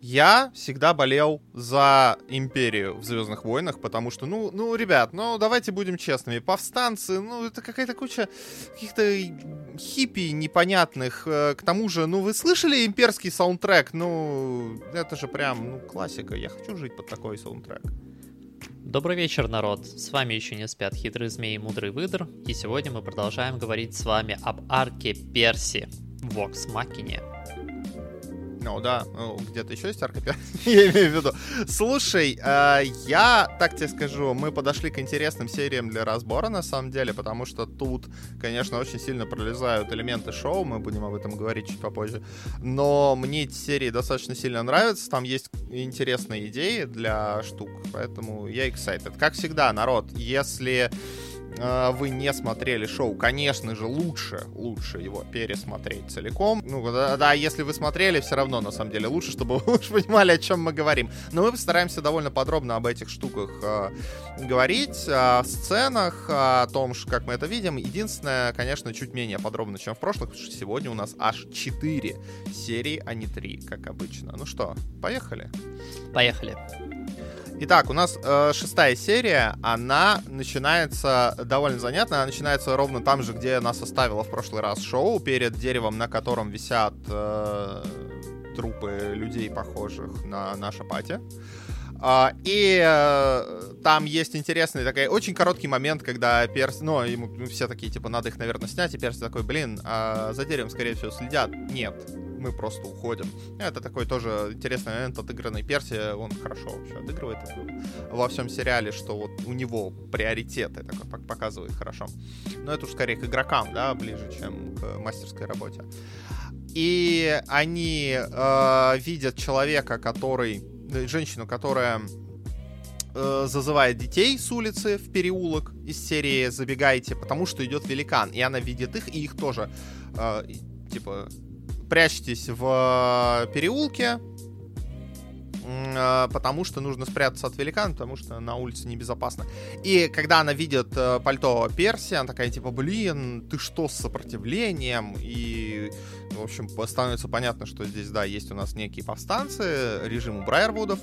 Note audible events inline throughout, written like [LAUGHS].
Я всегда болел за Империю в Звездных войнах, потому что, ну, ну, ребят, ну, давайте будем честными. Повстанцы, ну, это какая-то куча каких-то хиппи непонятных. Э, к тому же, ну, вы слышали имперский саундтрек? Ну, это же прям, ну, классика. Я хочу жить под такой саундтрек. Добрый вечер, народ! С вами еще не спят хитрые змеи и мудрый выдр, и сегодня мы продолжаем говорить с вами об арке Перси в Vox Machina. Ну да, ну, где-то еще есть арка [LAUGHS] я имею в виду. Слушай, э, я так тебе скажу, мы подошли к интересным сериям для разбора, на самом деле, потому что тут, конечно, очень сильно пролезают элементы шоу, мы будем об этом говорить чуть попозже, но мне эти серии достаточно сильно нравятся, там есть интересные идеи для штук, поэтому я excited. Как всегда, народ, если э, вы не смотрели шоу, конечно же, лучше, лучше его пересмотреть целиком. Ну, да, да, если вы смотрели, все равно, на самом деле, лучше, чтобы [LAUGHS] вы уж понимали, о чем мы говорим. Но мы постараемся довольно подробно об этих штуках э, говорить, о сценах, о том, как мы это видим. Единственное, конечно, чуть менее подробно, чем в прошлых, потому что сегодня у нас аж 4 серии, а не 3, как обычно. Ну что, поехали? Поехали. Итак, у нас э, шестая серия, она начинается довольно занятно, она начинается ровно там же, где нас оставила в прошлый раз шоу, перед деревом, на котором висят э, трупы людей, похожих на наша пати. Uh, и uh, там есть интересный такой очень короткий момент, когда Перс, ну, ему все такие, типа, надо их, наверное, снять, и Перс такой, блин, а за деревом, скорее всего, следят. Нет, мы просто уходим. Это такой тоже интересный момент отыгранный Перси, он хорошо вообще отыгрывает во всем сериале, что вот у него приоритеты такой показывает хорошо. Но это уж скорее к игрокам, да, ближе, чем к мастерской работе. И они э, видят человека, который, женщину, которая э, зазывает детей с улицы в переулок из серии «Забегайте», потому что идет великан, и она видит их, и их тоже, э, типа, прячьтесь в э, переулке, потому что нужно спрятаться от великана, потому что на улице небезопасно. И когда она видит э, пальто Перси, она такая, типа, блин, ты что с сопротивлением? И, в общем, становится понятно, что здесь, да, есть у нас некие повстанцы, режим у Брайервудов,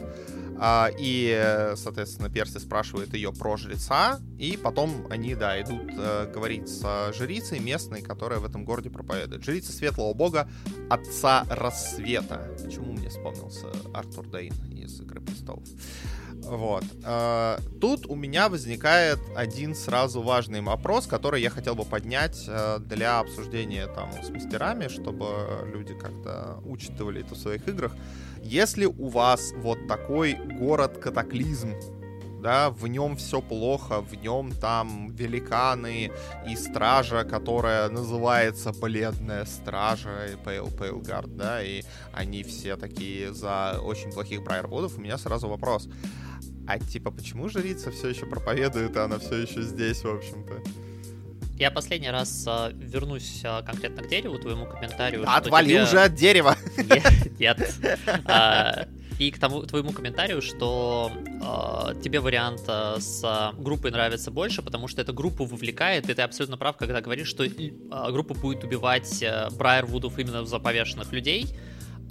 а, и, соответственно, Перси спрашивает ее про жреца, и потом они, да, идут э, говорить с жрицей местной, которая в этом городе проповедует. Жрица светлого бога, отца рассвета. Почему мне вспомнился Артур Дейн из «Игры престолов»? Вот. Э, тут у меня возникает один сразу важный вопрос, который я хотел бы поднять э, для обсуждения там с мастерами, чтобы люди как-то учитывали это в своих играх. Если у вас вот такой город-катаклизм, да, в нем все плохо, в нем там великаны и стража, которая называется Бледная Стража, и Pale Pale Guard, да, и они все такие за очень плохих брайервудов, у меня сразу вопрос. А типа, почему жрица все еще проповедует, а она все еще здесь, в общем-то? Я последний раз э, вернусь э, конкретно к дереву, твоему комментарию. Отвали тебе... уже от дерева! [LAUGHS] Нет. нет. И к тому твоему комментарию, что э, тебе вариант э, с группой нравится больше, потому что эта группа вовлекает, и ты абсолютно прав, когда говоришь, что э, группа будет убивать э, Брайервудов именно за повешенных людей,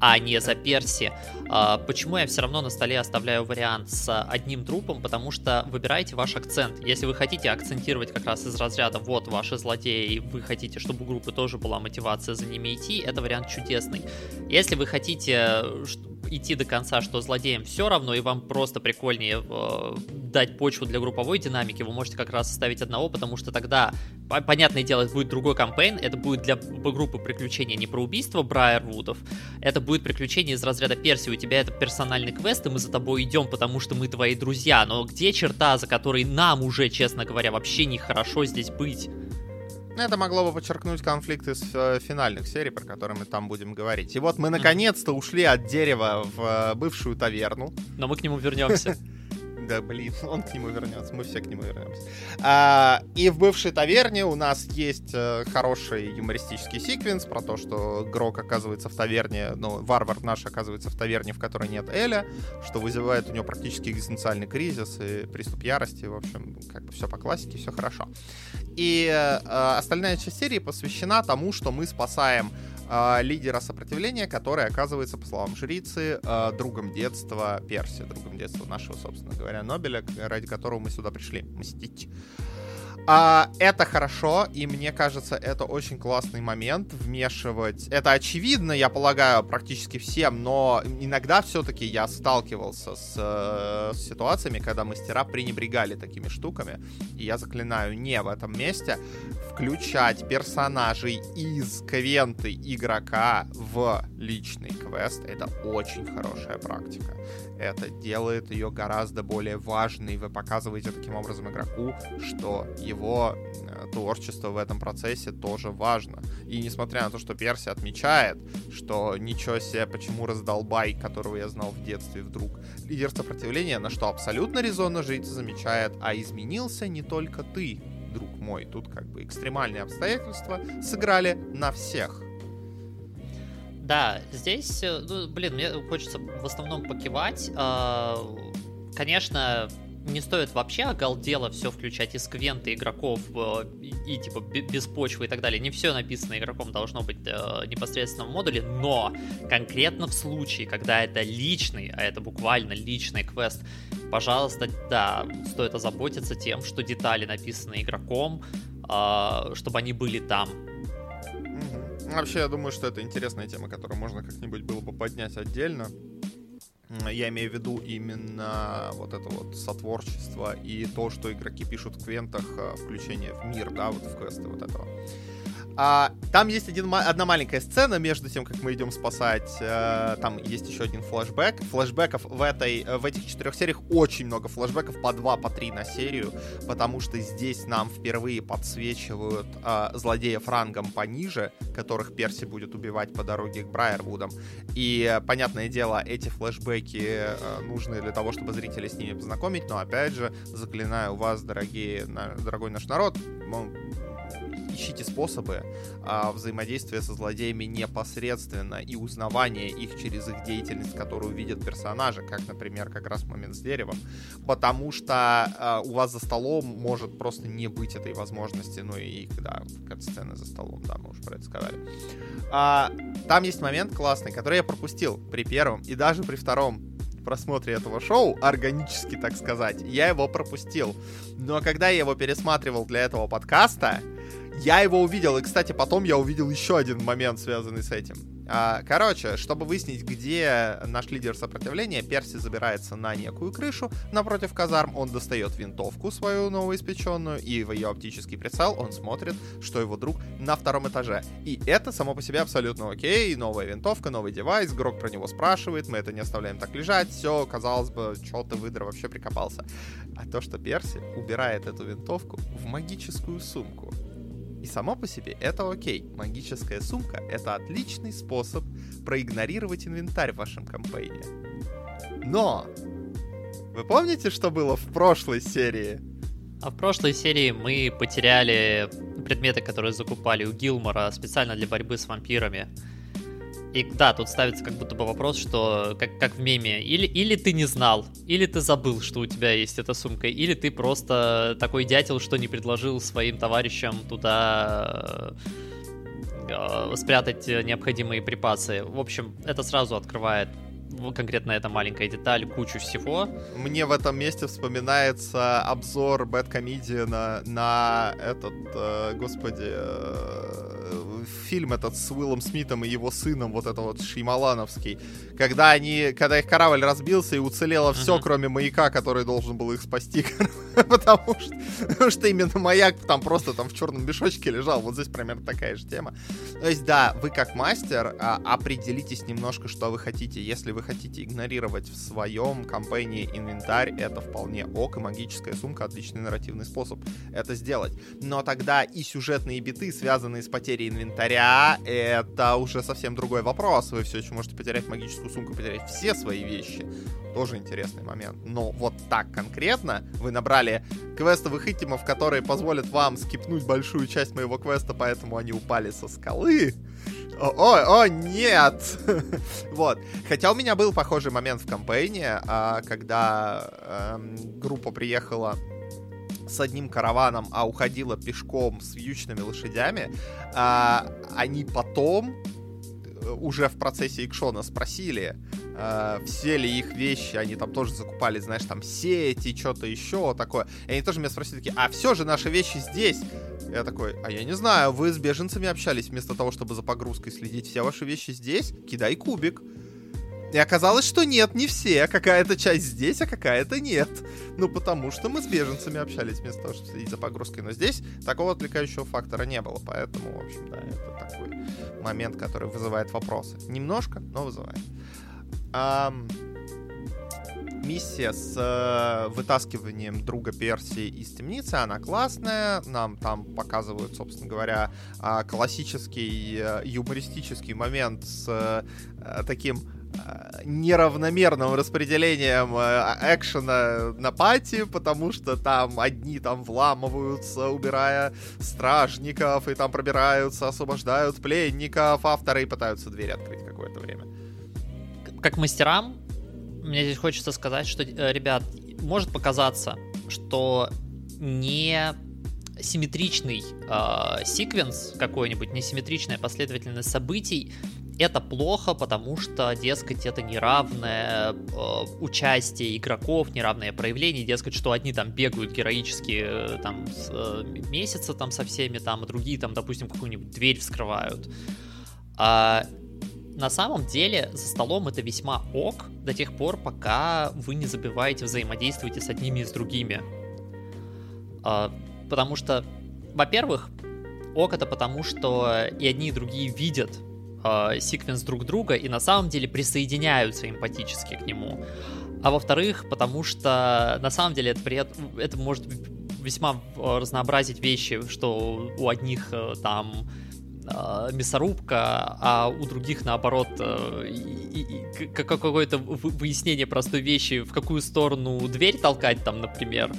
а не за Перси. А, почему я все равно на столе оставляю вариант с одним трупом? Потому что выбирайте ваш акцент. Если вы хотите акцентировать как раз из разряда «вот ваши злодеи», вы хотите, чтобы у группы тоже была мотивация за ними идти, это вариант чудесный. Если вы хотите идти до конца, что злодеям все равно, и вам просто прикольнее э, дать почву для групповой динамики, вы можете как раз оставить одного, потому что тогда, понятное дело, это будет другой кампейн, это будет для группы приключения не про убийство Брайервудов, это будет приключение из разряда Перси, у тебя это персональный квест, и мы за тобой идем, потому что мы твои друзья, но где черта, за которой нам уже, честно говоря, вообще нехорошо здесь быть? Это могло бы подчеркнуть конфликт из э, финальных серий, про которые мы там будем говорить. И вот мы наконец-то ушли от дерева в э, бывшую таверну. Но мы к нему вернемся. [LAUGHS] Да, блин, [LAUGHS] он к нему вернется, мы все к нему вернемся. А, и в бывшей таверне у нас есть э, хороший юмористический секвенс про то, что Грок оказывается в таверне, ну, варвар наш оказывается в таверне, в которой нет Эля, что вызывает у него практически экзистенциальный кризис и приступ ярости. В общем, как бы все по классике, все хорошо. И э, остальная часть серии посвящена тому, что мы спасаем э, лидера сопротивления, который оказывается, по словам жрицы, э, другом детства Перси, другом детства нашего, собственно говоря, Нобеля, ради которого мы сюда пришли мстить. А, это хорошо, и мне кажется, это очень классный момент вмешивать. Это очевидно, я полагаю, практически всем, но иногда все-таки я сталкивался с, э, с ситуациями, когда мастера пренебрегали такими штуками. И я заклинаю не в этом месте включать персонажей из квенты игрока в личный квест. Это очень хорошая практика. Это делает ее гораздо более важной. Вы показываете таким образом игроку, что его э, творчество в этом процессе тоже важно. И несмотря на то, что Перси отмечает, что ничего себе, почему раздолбай, которого я знал в детстве, вдруг лидер сопротивления, на что абсолютно резонно жить замечает, а изменился не только ты, друг мой. Тут как бы экстремальные обстоятельства сыграли на всех. Да, здесь, э, ну, блин, мне хочется в основном покивать. А, конечно, не стоит вообще оголдело все включать из квенты игроков э, и, типа без почвы и так далее. Не все написано игроком должно быть э, непосредственно в модуле, но конкретно в случае, когда это личный, а это буквально личный квест, пожалуйста, да, стоит озаботиться тем, что детали написаны игроком, э, чтобы они были там. Вообще, я думаю, что это интересная тема, которую можно как-нибудь было бы поднять отдельно. Я имею в виду именно вот это вот сотворчество и то, что игроки пишут в квентах, э, включение в мир, да, вот в квесты вот этого. А, там есть один, одна маленькая сцена между тем, как мы идем спасать. Э, там есть еще один флешбэк. Флэшбэков в, этой, в этих четырех сериях очень много флэшбэков, по два, по три на серию, потому что здесь нам впервые подсвечивают э, злодеев рангом пониже, которых Перси будет убивать по дороге к Брайервудам. И, понятное дело, эти флэшбэки э, нужны для того, чтобы зрителей с ними познакомить, но, опять же, заклинаю вас, дорогие, на, дорогой наш народ, ищите способы а, взаимодействия со злодеями непосредственно и узнавания их через их деятельность, которую видят персонажи, как, например, как раз момент с деревом, потому что а, у вас за столом может просто не быть этой возможности, ну и, да, сцены за столом, да, мы уже про это сказали. А, там есть момент классный, который я пропустил при первом и даже при втором просмотре этого шоу, органически, так сказать, я его пропустил. Но когда я его пересматривал для этого подкаста, я его увидел, и, кстати, потом я увидел еще один момент, связанный с этим. А, короче, чтобы выяснить, где наш лидер сопротивления, Перси забирается на некую крышу напротив казарм, он достает винтовку свою новоиспеченную, и в ее оптический прицел он смотрит, что его друг на втором этаже. И это само по себе абсолютно окей, новая винтовка, новый девайс, Грок про него спрашивает, мы это не оставляем так лежать, все, казалось бы, что ты, выдра, вообще прикопался. А то, что Перси убирает эту винтовку в магическую сумку, и само по себе это окей. Магическая сумка — это отличный способ проигнорировать инвентарь в вашем кампейне. Но! Вы помните, что было в прошлой серии? А в прошлой серии мы потеряли предметы, которые закупали у Гилмора специально для борьбы с вампирами. И да, тут ставится как будто бы вопрос, что как, как в меме, или, или ты не знал, или ты забыл, что у тебя есть эта сумка, или ты просто такой дятел, что не предложил своим товарищам туда э, спрятать необходимые припасы. В общем, это сразу открывает конкретно эта маленькая деталь, кучу всего. Мне в этом месте вспоминается обзор Bad Comedian на этот, э, господи, э, фильм этот с Уиллом Смитом и его сыном, вот это вот Шеймалановский, когда они, когда их корабль разбился и уцелело все, uh-huh. кроме маяка, который должен был их спасти, [LAUGHS] потому что, потому что именно маяк там просто там в черном мешочке лежал, вот здесь примерно такая же тема. То есть, да, вы как мастер а, определитесь немножко, что вы хотите. Если вы хотите игнорировать в своем кампании инвентарь, это вполне ок, и магическая сумка отличный нарративный способ это сделать. Но тогда и сюжетные биты, связанные с потерей инвентаря, это уже совсем другой вопрос. Вы все еще можете потерять магическую сумку, потерять все свои вещи. Тоже интересный момент. Но вот так конкретно вы набрали квестовых итемов, которые позволят вам скипнуть большую часть моего квеста, поэтому они упали со скалы. О, о, о, нет! [LAUGHS] вот. Хотя у меня был похожий момент в кампейне, а, когда эм, группа приехала с одним караваном, а уходила пешком с вьючными лошадями, а, они потом уже в процессе экшона спросили, э, все ли их вещи, они там тоже закупали, знаешь, там сети, что-то еще такое. И они тоже меня спросили такие, а все же наши вещи здесь. Я такой, а я не знаю, вы с беженцами общались вместо того, чтобы за погрузкой следить. Все ваши вещи здесь, кидай кубик. И оказалось, что нет, не все. Какая-то часть здесь, а какая-то нет. Ну, потому что мы с беженцами общались вместо того, чтобы следить за погрузкой. Но здесь такого отвлекающего фактора не было. Поэтому, в общем, да, это такой момент, который вызывает вопросы. Немножко, но вызывает. Um, миссия с э, вытаскиванием друга Персии из темницы, она классная. Нам там показывают, собственно говоря, э, классический э, юмористический момент с э, таким неравномерным распределением э, экшена на пати, потому что там одни там вламываются, убирая стражников, и там пробираются, освобождают пленников, а вторые пытаются дверь открыть какое-то время. Как мастерам мне здесь хочется сказать, что, э, ребят, может показаться, что не симметричный э, секвенс какой-нибудь, несимметричная последовательность событий, это плохо, потому что, дескать, это неравное э, участие игроков, неравное проявление, дескать, что одни там бегают героически э, там с, э, месяца там со всеми, там, а другие там, допустим, какую-нибудь дверь вскрывают. А на самом деле за столом это весьма ок до тех пор, пока вы не забиваете взаимодействуете с одними и с другими. А, потому что, во-первых, ок это потому, что и одни и другие видят э, секвенс друг друга и на самом деле присоединяются эмпатически к нему. А во-вторых, потому что на самом деле это, при это может весьма разнообразить вещи, что у одних э, там э, мясорубка, а у других наоборот э, какое-то выяснение простой вещи, в какую сторону дверь толкать там, например.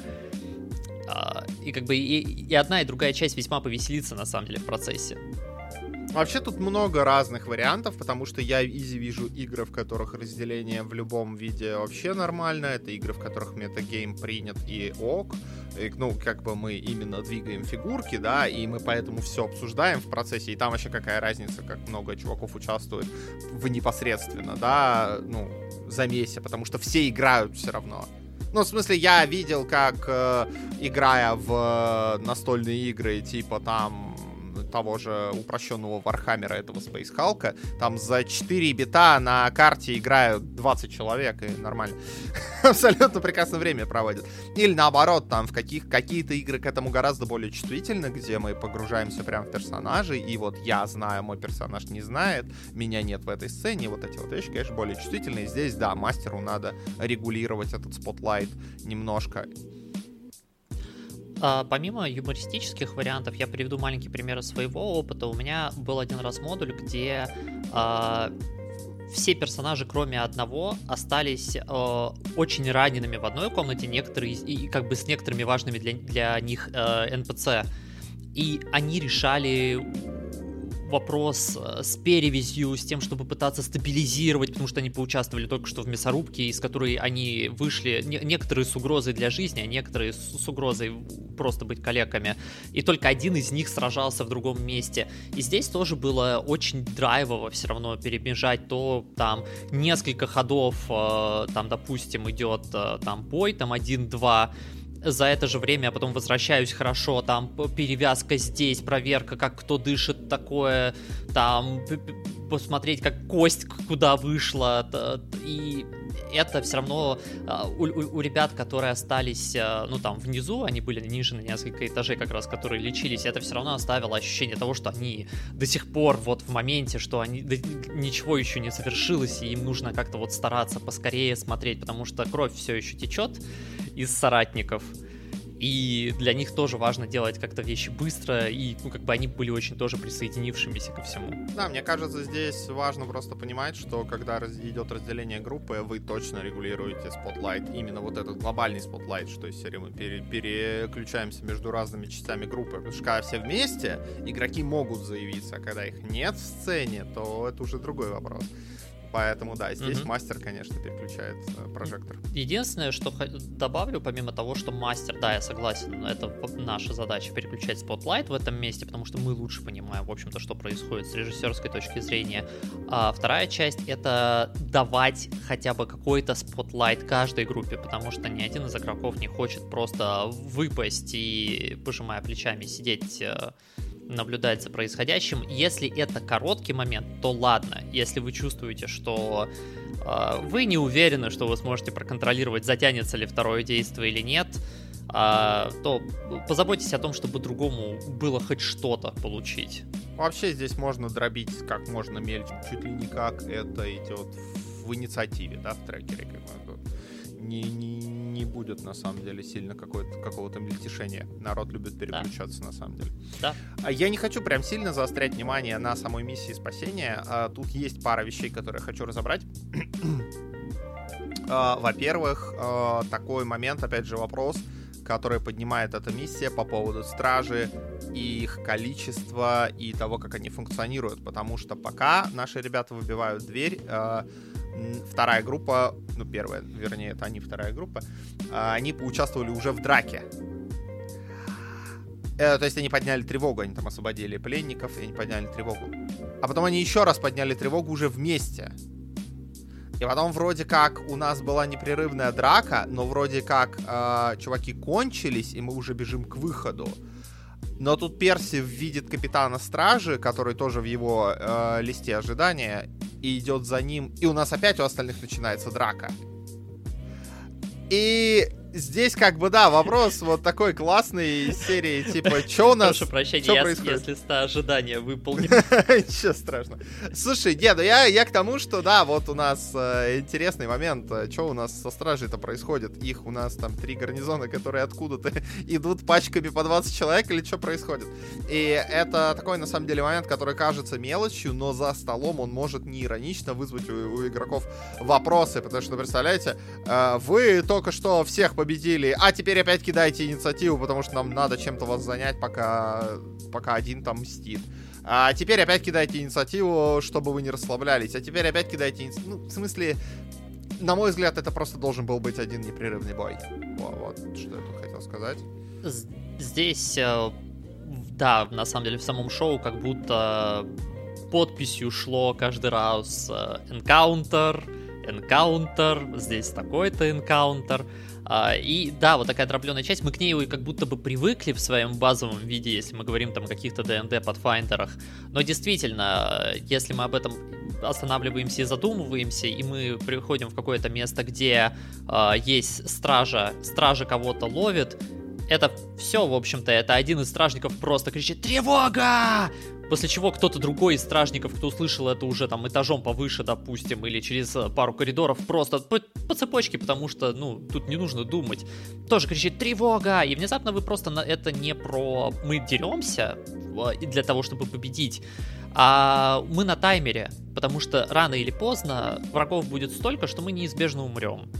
Э, и как бы и, и одна, и другая часть весьма повеселится на самом деле в процессе. Вообще тут много разных вариантов, потому что я изи вижу игры, в которых разделение в любом виде вообще нормально. Это игры, в которых метагейм принят и ок. И, ну, как бы мы именно двигаем фигурки, да, и мы поэтому все обсуждаем в процессе. И там вообще какая разница, как много чуваков участвует в непосредственно, да, ну, замесе, потому что все играют все равно. Ну, в смысле, я видел, как, э, играя в настольные игры, типа там того же упрощенного Warhammer а, этого Space Hulk, там за 4 бита на карте играют 20 человек, и нормально. [LAUGHS] Абсолютно прекрасное время проводят. Или наоборот, там в каких, какие-то игры к этому гораздо более чувствительны, где мы погружаемся прямо в персонажей, и вот я знаю, мой персонаж не знает, меня нет в этой сцене, вот эти вот вещи, конечно, более чувствительные. Здесь, да, мастеру надо регулировать этот spotlight немножко. А, помимо юмористических вариантов, я приведу маленький пример своего опыта. У меня был один раз модуль, где а, все персонажи, кроме одного, остались э, очень ранеными в одной комнате, некоторые и как бы с некоторыми важными для, для них э, NPC. И они решали вопрос э, с перевязью, с тем, чтобы пытаться стабилизировать, потому что они поучаствовали только что в мясорубке, из которой они вышли, не, некоторые с угрозой для жизни, а некоторые с, угрозой просто быть калеками. И только один из них сражался в другом месте. И здесь тоже было очень драйвово все равно перебежать то там несколько ходов, э, там, допустим, идет э, там бой, там один-два, за это же время я потом возвращаюсь хорошо, там перевязка здесь, проверка, как кто дышит, такое, там посмотреть, как кость куда вышла, и это все равно а, у, у, у ребят, которые остались, а, ну, там, внизу, они были ниже на несколько этажей как раз, которые лечились, это все равно оставило ощущение того, что они до сих пор вот в моменте, что они да, ничего еще не совершилось, и им нужно как-то вот стараться поскорее смотреть, потому что кровь все еще течет из соратников. И для них тоже важно делать как-то вещи быстро, и ну, как бы они были очень тоже присоединившимися ко всему. Да, мне кажется, здесь важно просто понимать, что когда раз идет разделение группы, вы точно регулируете spotlight, именно вот этот глобальный spotlight, что из серии мы пере переключаемся между разными частями группы. Потому что когда все вместе, игроки могут заявиться, а когда их нет в сцене, то это уже другой вопрос. Поэтому, да, здесь угу. мастер, конечно, переключает э, прожектор. Единственное, что добавлю, помимо того, что мастер, да, я согласен, это наша задача переключать spotlight в этом месте, потому что мы лучше понимаем, в общем-то, что происходит с режиссерской точки зрения. А вторая часть — это давать хотя бы какой-то spotlight каждой группе, потому что ни один из игроков не хочет просто выпасть и, пожимая плечами, сидеть э, наблюдать за происходящим. Если это короткий момент, то ладно. Если вы чувствуете, что э, вы не уверены, что вы сможете проконтролировать, затянется ли второе действие или нет, э, то позаботьтесь о том, чтобы другому было хоть что-то получить. Вообще здесь можно дробить как можно мельче, чуть ли не как это идет в инициативе, да, в трекере. Как бы. Не, не, не будет на самом деле сильно какого-то мельтешения. Народ любит переключаться да. на самом деле. Да. А я не хочу прям сильно заострять внимание на самой миссии спасения. А тут есть пара вещей, которые я хочу разобрать. [CLEARS THROAT] А, во-первых, такой момент, опять же, вопрос, который поднимает эта миссия по поводу стражи и их количества и того, как они функционируют. Потому что пока наши ребята выбивают дверь, вторая группа, ну первая, вернее, это они вторая группа, а, они поучаствовали уже в драке. Э, то есть они подняли тревогу, они там освободили пленников, и они подняли тревогу. А потом они еще раз подняли тревогу уже вместе. И потом вроде как у нас была непрерывная драка, но вроде как э, чуваки кончились, и мы уже бежим к выходу. Но тут Перси видит капитана стражи, который тоже в его э, листе ожидания, и идет за ним. И у нас опять у остальных начинается драка. И здесь как бы, да, вопрос вот такой классный серии, типа, [LAUGHS] что у нас, Прошу прощения, я, происходит? я с ожидания выполнил. [LAUGHS] Ничего страшного. Слушай, нет, ну я, я к тому, что, да, вот у нас э, интересный момент, э, что у нас со стражей-то происходит? Их у нас там три гарнизона, которые откуда-то [LAUGHS] идут пачками по 20 человек, или что происходит? И это такой, на самом деле, момент, который кажется мелочью, но за столом он может не иронично вызвать у, у игроков вопросы, потому что, представляете, э, вы только что всех победили, а теперь опять кидайте инициативу, потому что нам надо чем-то вас занять, пока, пока один там мстит. А теперь опять кидайте инициативу, чтобы вы не расслаблялись. А теперь опять кидайте инициативу. Ну, в смысле, на мой взгляд, это просто должен был быть один непрерывный бой. Вот, вот что я тут хотел сказать. Здесь, э, да, на самом деле в самом шоу как будто подписью шло каждый раз э, encounter, encounter, здесь такой-то encounter. А, и да, вот такая дробленая часть, мы к ней как будто бы привыкли в своем базовом виде, если мы говорим там о каких-то D&D подфайндерах. Но действительно, если мы об этом останавливаемся и задумываемся, и мы приходим в какое-то место, где э, есть стража, стража кого-то ловит, это все, в общем-то, это один из стражников просто кричит «Тревога!» После чего кто-то другой из стражников, кто услышал это уже там этажом повыше, допустим, или через э, пару коридоров, просто по, по цепочке, потому что, ну, тут не нужно думать, тоже кричит «Тревога!» И внезапно вы просто на это не про «мы деремся» для того, чтобы победить, а мы на таймере, потому что рано или поздно врагов будет столько, что мы неизбежно умрем.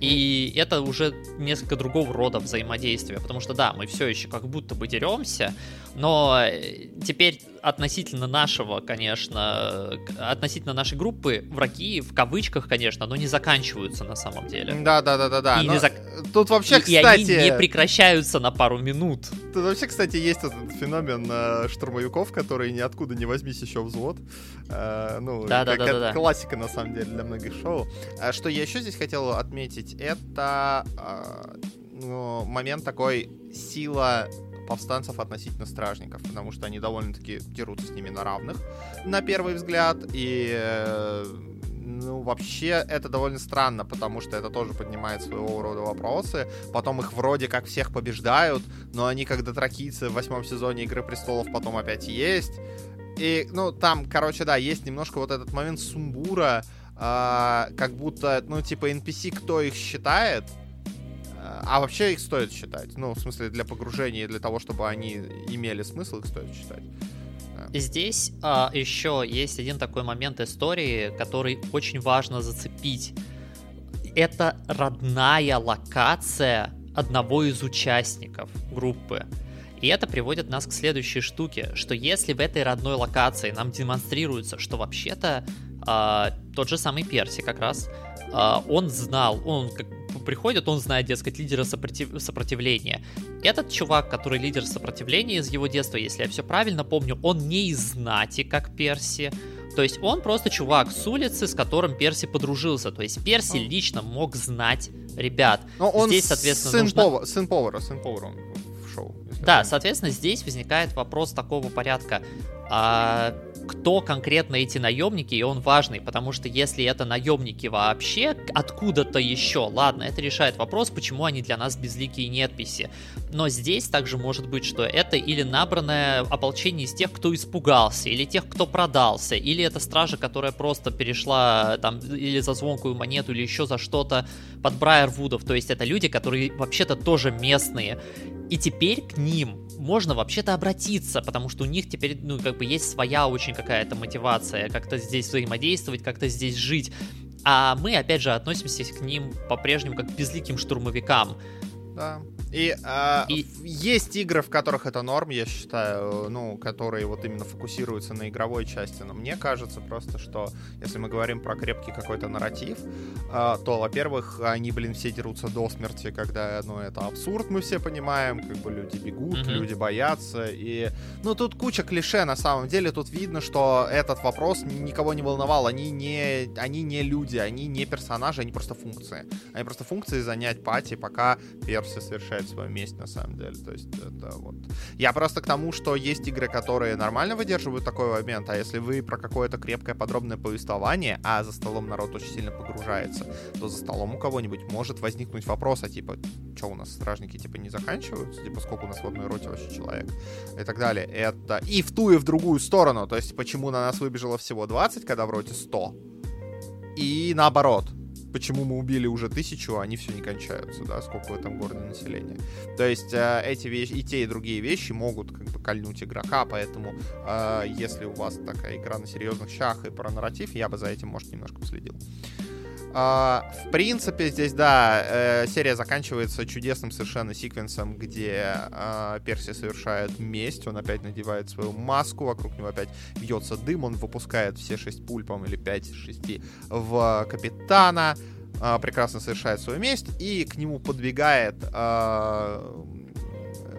И это уже несколько другого рода взаимодействия, потому что да, мы все еще как будто бы деремся, но э, теперь относительно нашего, конечно, относительно нашей группы враги в кавычках, конечно, но не заканчиваются на самом деле. Да, да, да, да, да. И зак... Тут вообще, и, кстати, и они не прекращаются на пару минут. Тут вообще, кстати, есть этот феномен э, штурмовиков, которые ниоткуда не возьмись еще взвод. Э, ну, да, да, да, да, да. классика на самом деле для многих шоу. А что я еще здесь хотел отметить, это э, ну, момент такой сила повстанцев относительно стражников, потому что они довольно-таки дерутся с ними на равных, на первый взгляд, и э, ну, вообще, это довольно странно, потому что это тоже поднимает своего рода вопросы. Потом их вроде как всех побеждают, но они, как дотракийцы в восьмом сезоне Игры Престолов, потом опять есть. И, ну, там, короче, да, есть немножко вот этот момент сумбура, э, как будто, ну, типа, NPC кто их считает, а вообще их стоит считать. Ну, в смысле, для погружения, для того, чтобы они имели смысл, их стоит считать. Здесь а, еще есть один такой момент истории, который очень важно зацепить. Это родная локация одного из участников группы. И это приводит нас к следующей штуке, что если в этой родной локации нам демонстрируется, что вообще-то а, тот же самый Перси как раз, а, он знал, он как приходит, он знает, дескать, лидера сопротив... сопротивления. Этот чувак, который лидер сопротивления из его детства, если я все правильно помню, он не из знати, как Перси. То есть он просто чувак с улицы, с которым Перси подружился. То есть Перси лично мог знать ребят. Но он здесь, соответственно, сын, нужно... повар, сын повара, сын повара он шоу. Да, соответственно, здесь возникает вопрос такого порядка. А кто конкретно эти наемники, и он важный, потому что если это наемники вообще откуда-то еще, ладно, это решает вопрос, почему они для нас безликие недписи. Но здесь также может быть, что это или набранное ополчение из тех, кто испугался, или тех, кто продался, или это стража, которая просто перешла там или за звонкую монету, или еще за что-то под Брайервудов. То есть это люди, которые вообще-то тоже местные. И теперь к ним можно вообще-то обратиться, потому что у них теперь, ну, как бы есть своя очень какая-то мотивация, как-то здесь взаимодействовать, как-то здесь жить. А мы, опять же, относимся к ним по-прежнему как к безликим штурмовикам. Да. И, э, и есть игры, в которых это норм, я считаю, ну, которые вот именно фокусируются на игровой части. Но мне кажется просто, что если мы говорим про крепкий какой-то нарратив, э, то, во-первых, они, блин, все дерутся до смерти, когда, ну, это абсурд, мы все понимаем, как бы люди бегут, mm-hmm. люди боятся. И, ну, тут куча клише, на самом деле, тут видно, что этот вопрос никого не волновал. Они не, они не люди, они не персонажи, они просто функции. Они просто функции занять пати, пока Перси совершает знает свою месть на самом деле. То есть это вот... Я просто к тому, что есть игры, которые нормально выдерживают такой момент, а если вы про какое-то крепкое подробное повествование, а за столом народ очень сильно погружается, то за столом у кого-нибудь может возникнуть вопрос, а типа, что у нас стражники типа не заканчиваются, типа сколько у нас в одной роте вообще человек и так далее. Это и в ту, и в другую сторону. То есть почему на нас выбежало всего 20, когда в роте 100? И наоборот почему мы убили уже тысячу, а они все не кончаются, да, сколько в этом городе населения. То есть э, эти вещи, и те, и другие вещи могут как бы кольнуть игрока, поэтому э, если у вас такая игра на серьезных щах и про нарратив, я бы за этим, может, немножко последил. Uh, в принципе, здесь, да, э, серия заканчивается чудесным совершенно секвенсом, где э, Перси совершает месть, он опять надевает свою маску, вокруг него опять бьется дым, он выпускает все шесть пуль, по-моему, или пять из шести в капитана, э, прекрасно совершает свою месть, и к нему подбегает э,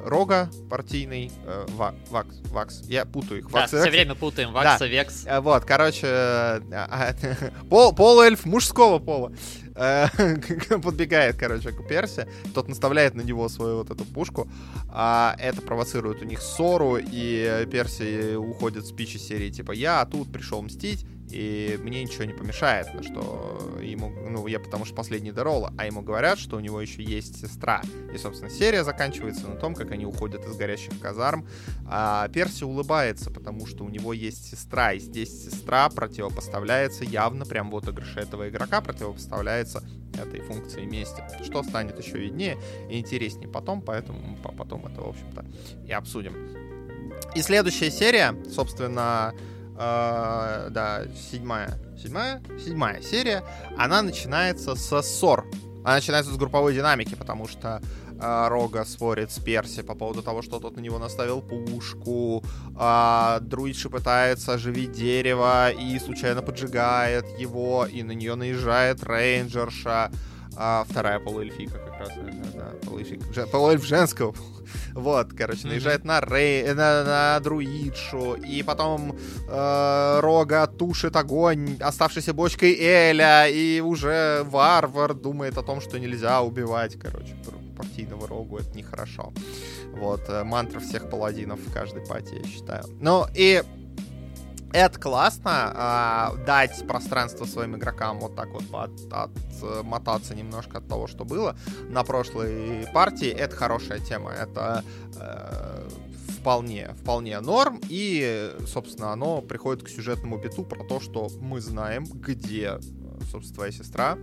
Рога партийный, э, Вакс, Вакс, я путаю их. Вакс, да, все время путаем, Вакса, да. Векс. Э, вот, короче, э, а, [LAUGHS] пол, полуэльф мужского пола э, [LAUGHS] подбегает, короче, к Перси, тот наставляет на него свою вот эту пушку, а это провоцирует у них ссору, и Перси уходит с пичи серии, типа, я тут пришел мстить, и мне ничего не помешает, что ему, ну, я потому что последний Дерола, а ему говорят, что у него еще есть сестра. И, собственно, серия заканчивается на том, как они уходят из горящих казарм, а Перси улыбается, потому что у него есть сестра, и здесь сестра противопоставляется явно, прям вот игрыше этого игрока противопоставляется этой функции мести. Что станет еще виднее и интереснее потом, поэтому потом это, в общем-то, и обсудим. И следующая серия, собственно, э, да, седьмая, седьмая, седьмая серия, она начинается со ссор. Она начинается с групповой динамики, потому что э, Рога спорит с Перси по поводу того, что тот на него наставил пушку, э, Друидши пытается оживить дерево и случайно поджигает его, и на нее наезжает рейнджерша, а вторая полуэльфика как раз, да, полуэльфик, полуэльф женского [LAUGHS] вот, короче, наезжает на Рей, на, на Друидшу, и потом э, Рога тушит огонь оставшейся бочкой Эля, и уже варвар думает о том, что нельзя убивать, короче, партийного Рогу, это нехорошо. Вот, э, мантра всех паладинов в каждой пати, я считаю. Ну, и это классно, э, дать пространство своим игрокам вот так вот от, отмотаться немножко от того, что было на прошлой партии. Это хорошая тема, это э, вполне, вполне норм. И, собственно, оно приходит к сюжетному биту про то, что мы знаем, где собственно, твоя сестра,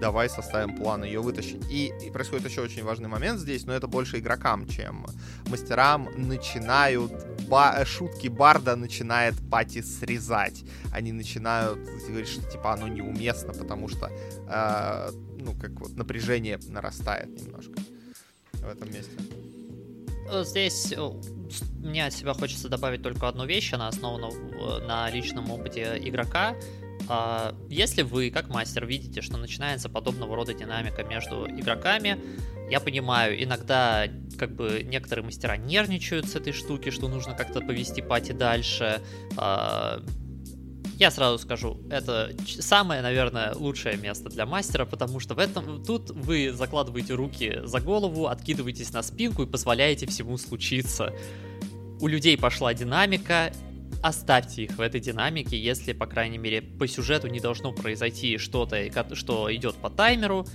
давай составим план ее вытащить. И, и происходит еще очень важный момент здесь, но это больше игрокам, чем мастерам. Начинают ба шутки Барда начинает пати срезать. Они начинают говорить, что типа оно неуместно, потому что э, ну как вот напряжение нарастает немножко в этом месте. Здесь э, мне от себя хочется добавить только одну вещь, она основана на личном опыте игрока. А, если вы, как мастер, видите, что начинается подобного рода динамика между игроками, я понимаю, иногда как бы некоторые мастера нервничают с этой штуки, что нужно как-то повести пати дальше. А, я сразу скажу, это самое, наверное, лучшее место для мастера, потому что в этом тут вы закладываете руки за голову, откидываетесь на спинку и позволяете всему случиться. У людей пошла динамика, оставьте их в этой динамике, если, по крайней мере, по сюжету не должно произойти что-то, что идет по таймеру,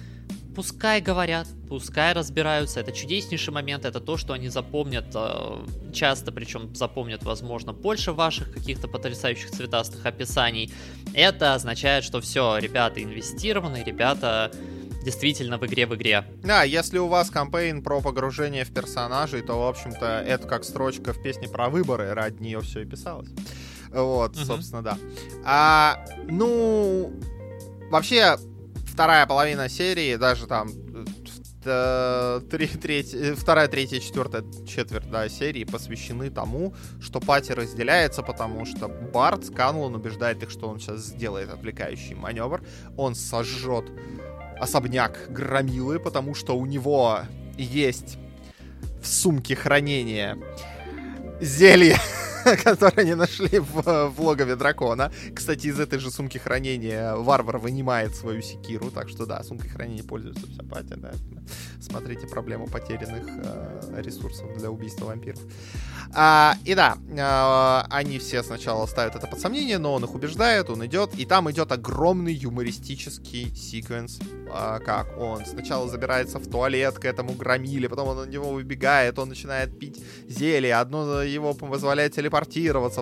пускай говорят, пускай разбираются. Это чудеснейший момент, это то, что они запомнят э, часто, причем запомнят, возможно, больше ваших каких-то потрясающих цветастых описаний. Это означает, что все, ребята инвестированы, ребята действительно в игре в игре. Да, если у вас кампейн про погружение в персонажей, то, в общем-то, это как строчка в песне про выборы, ради нее все и писалось. Вот, угу. собственно, да. А, ну, вообще, вторая половина серии, даже там э, три, треть, вторая, третья, четвертая четверть да, серии посвящены тому, что пати разделяется, потому что Барт Сканлон убеждает их, что он сейчас сделает отвлекающий маневр. Он сожжет особняк Громилы, потому что у него есть в сумке хранения зелье [LAUGHS] которые они нашли в, в логове дракона. Кстати, из этой же сумки хранения варвар вынимает свою секиру, так что да, сумкой хранения пользуется вся патия, да. Смотрите проблему потерянных э, ресурсов для убийства вампиров. А, и да, э, они все сначала ставят это под сомнение, но он их убеждает, он идет, и там идет огромный юмористический секвенс, э, как он сначала забирается в туалет к этому громиле, потом он на него выбегает, он начинает пить зелье, одно его позволяет телепортироваться,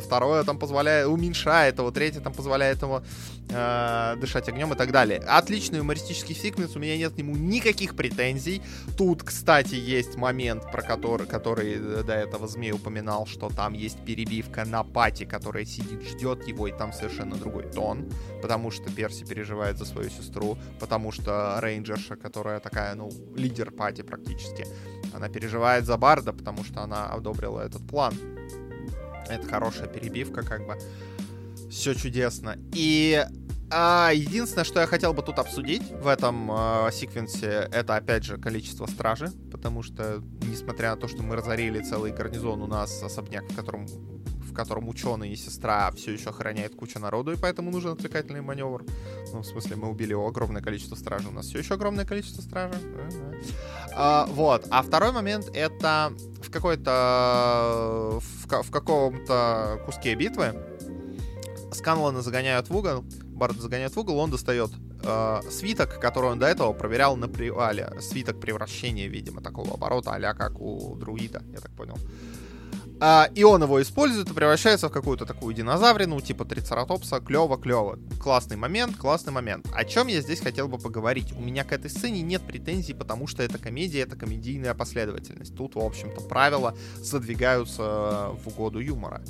второе там позволяет, уменьшает его, третье там позволяет ему э, дышать огнем и так далее. Отличный юмористический секвенс, у меня нет к нему никаких претензий. Тут, кстати, есть момент, про который, который до этого Змей упоминал, что там есть перебивка на пати, которая сидит, ждет его, и там совершенно другой тон, потому что Перси переживает за свою сестру, потому что Рейнджерша, которая такая, ну, лидер пати практически, она переживает за Барда, потому что она одобрила этот план. Это хорошая перебивка, как бы. Все чудесно. И а, единственное, что я хотел бы тут обсудить в этом э, секвенсе, это опять же количество стражи, потому что, несмотря на то, что мы разорили целый гарнизон, у нас особняк, в котором в котором ученый и сестра все еще охраняет кучу народу, и поэтому нужен отвлекательный маневр. Ну, в смысле, мы убили огромное количество стражи, у нас все еще огромное количество стражи. А, вот. А второй момент — это в какой-то... в, в каком-то куске битвы Сканлана загоняют в угол, Барда загоняет в угол, он достает э, свиток, который он до этого проверял на привале. Свиток превращения, видимо, такого оборота, а как у друида, я так понял. А, и он его использует и превращается в какую-то такую динозаврину, типа трицератопса. Клево, клево. Классный момент, классный момент. О чем я здесь хотел бы поговорить? У меня к этой сцене нет претензий, потому что это комедия, это комедийная последовательность. Тут, в общем-то, правила задвигаются в угоду юмора.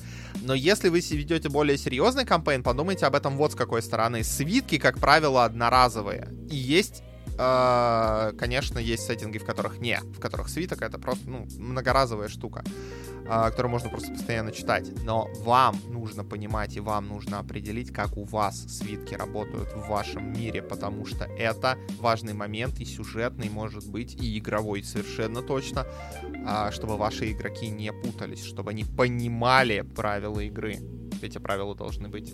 Но если вы ведете более серьезный кампейн, подумайте об этом вот с какой стороны. Свитки, как правило, одноразовые. И есть Uh, конечно, есть сеттинги, в которых не, в которых свиток это просто ну, многоразовая штука. А, которую можно просто постоянно читать. Но вам нужно понимать и вам нужно определить, как у вас свитки работают в вашем мире, потому что это важный момент и сюжетный, может быть, и игровой совершенно точно, а, чтобы ваши игроки не путались, чтобы они понимали правила игры. Эти правила должны быть.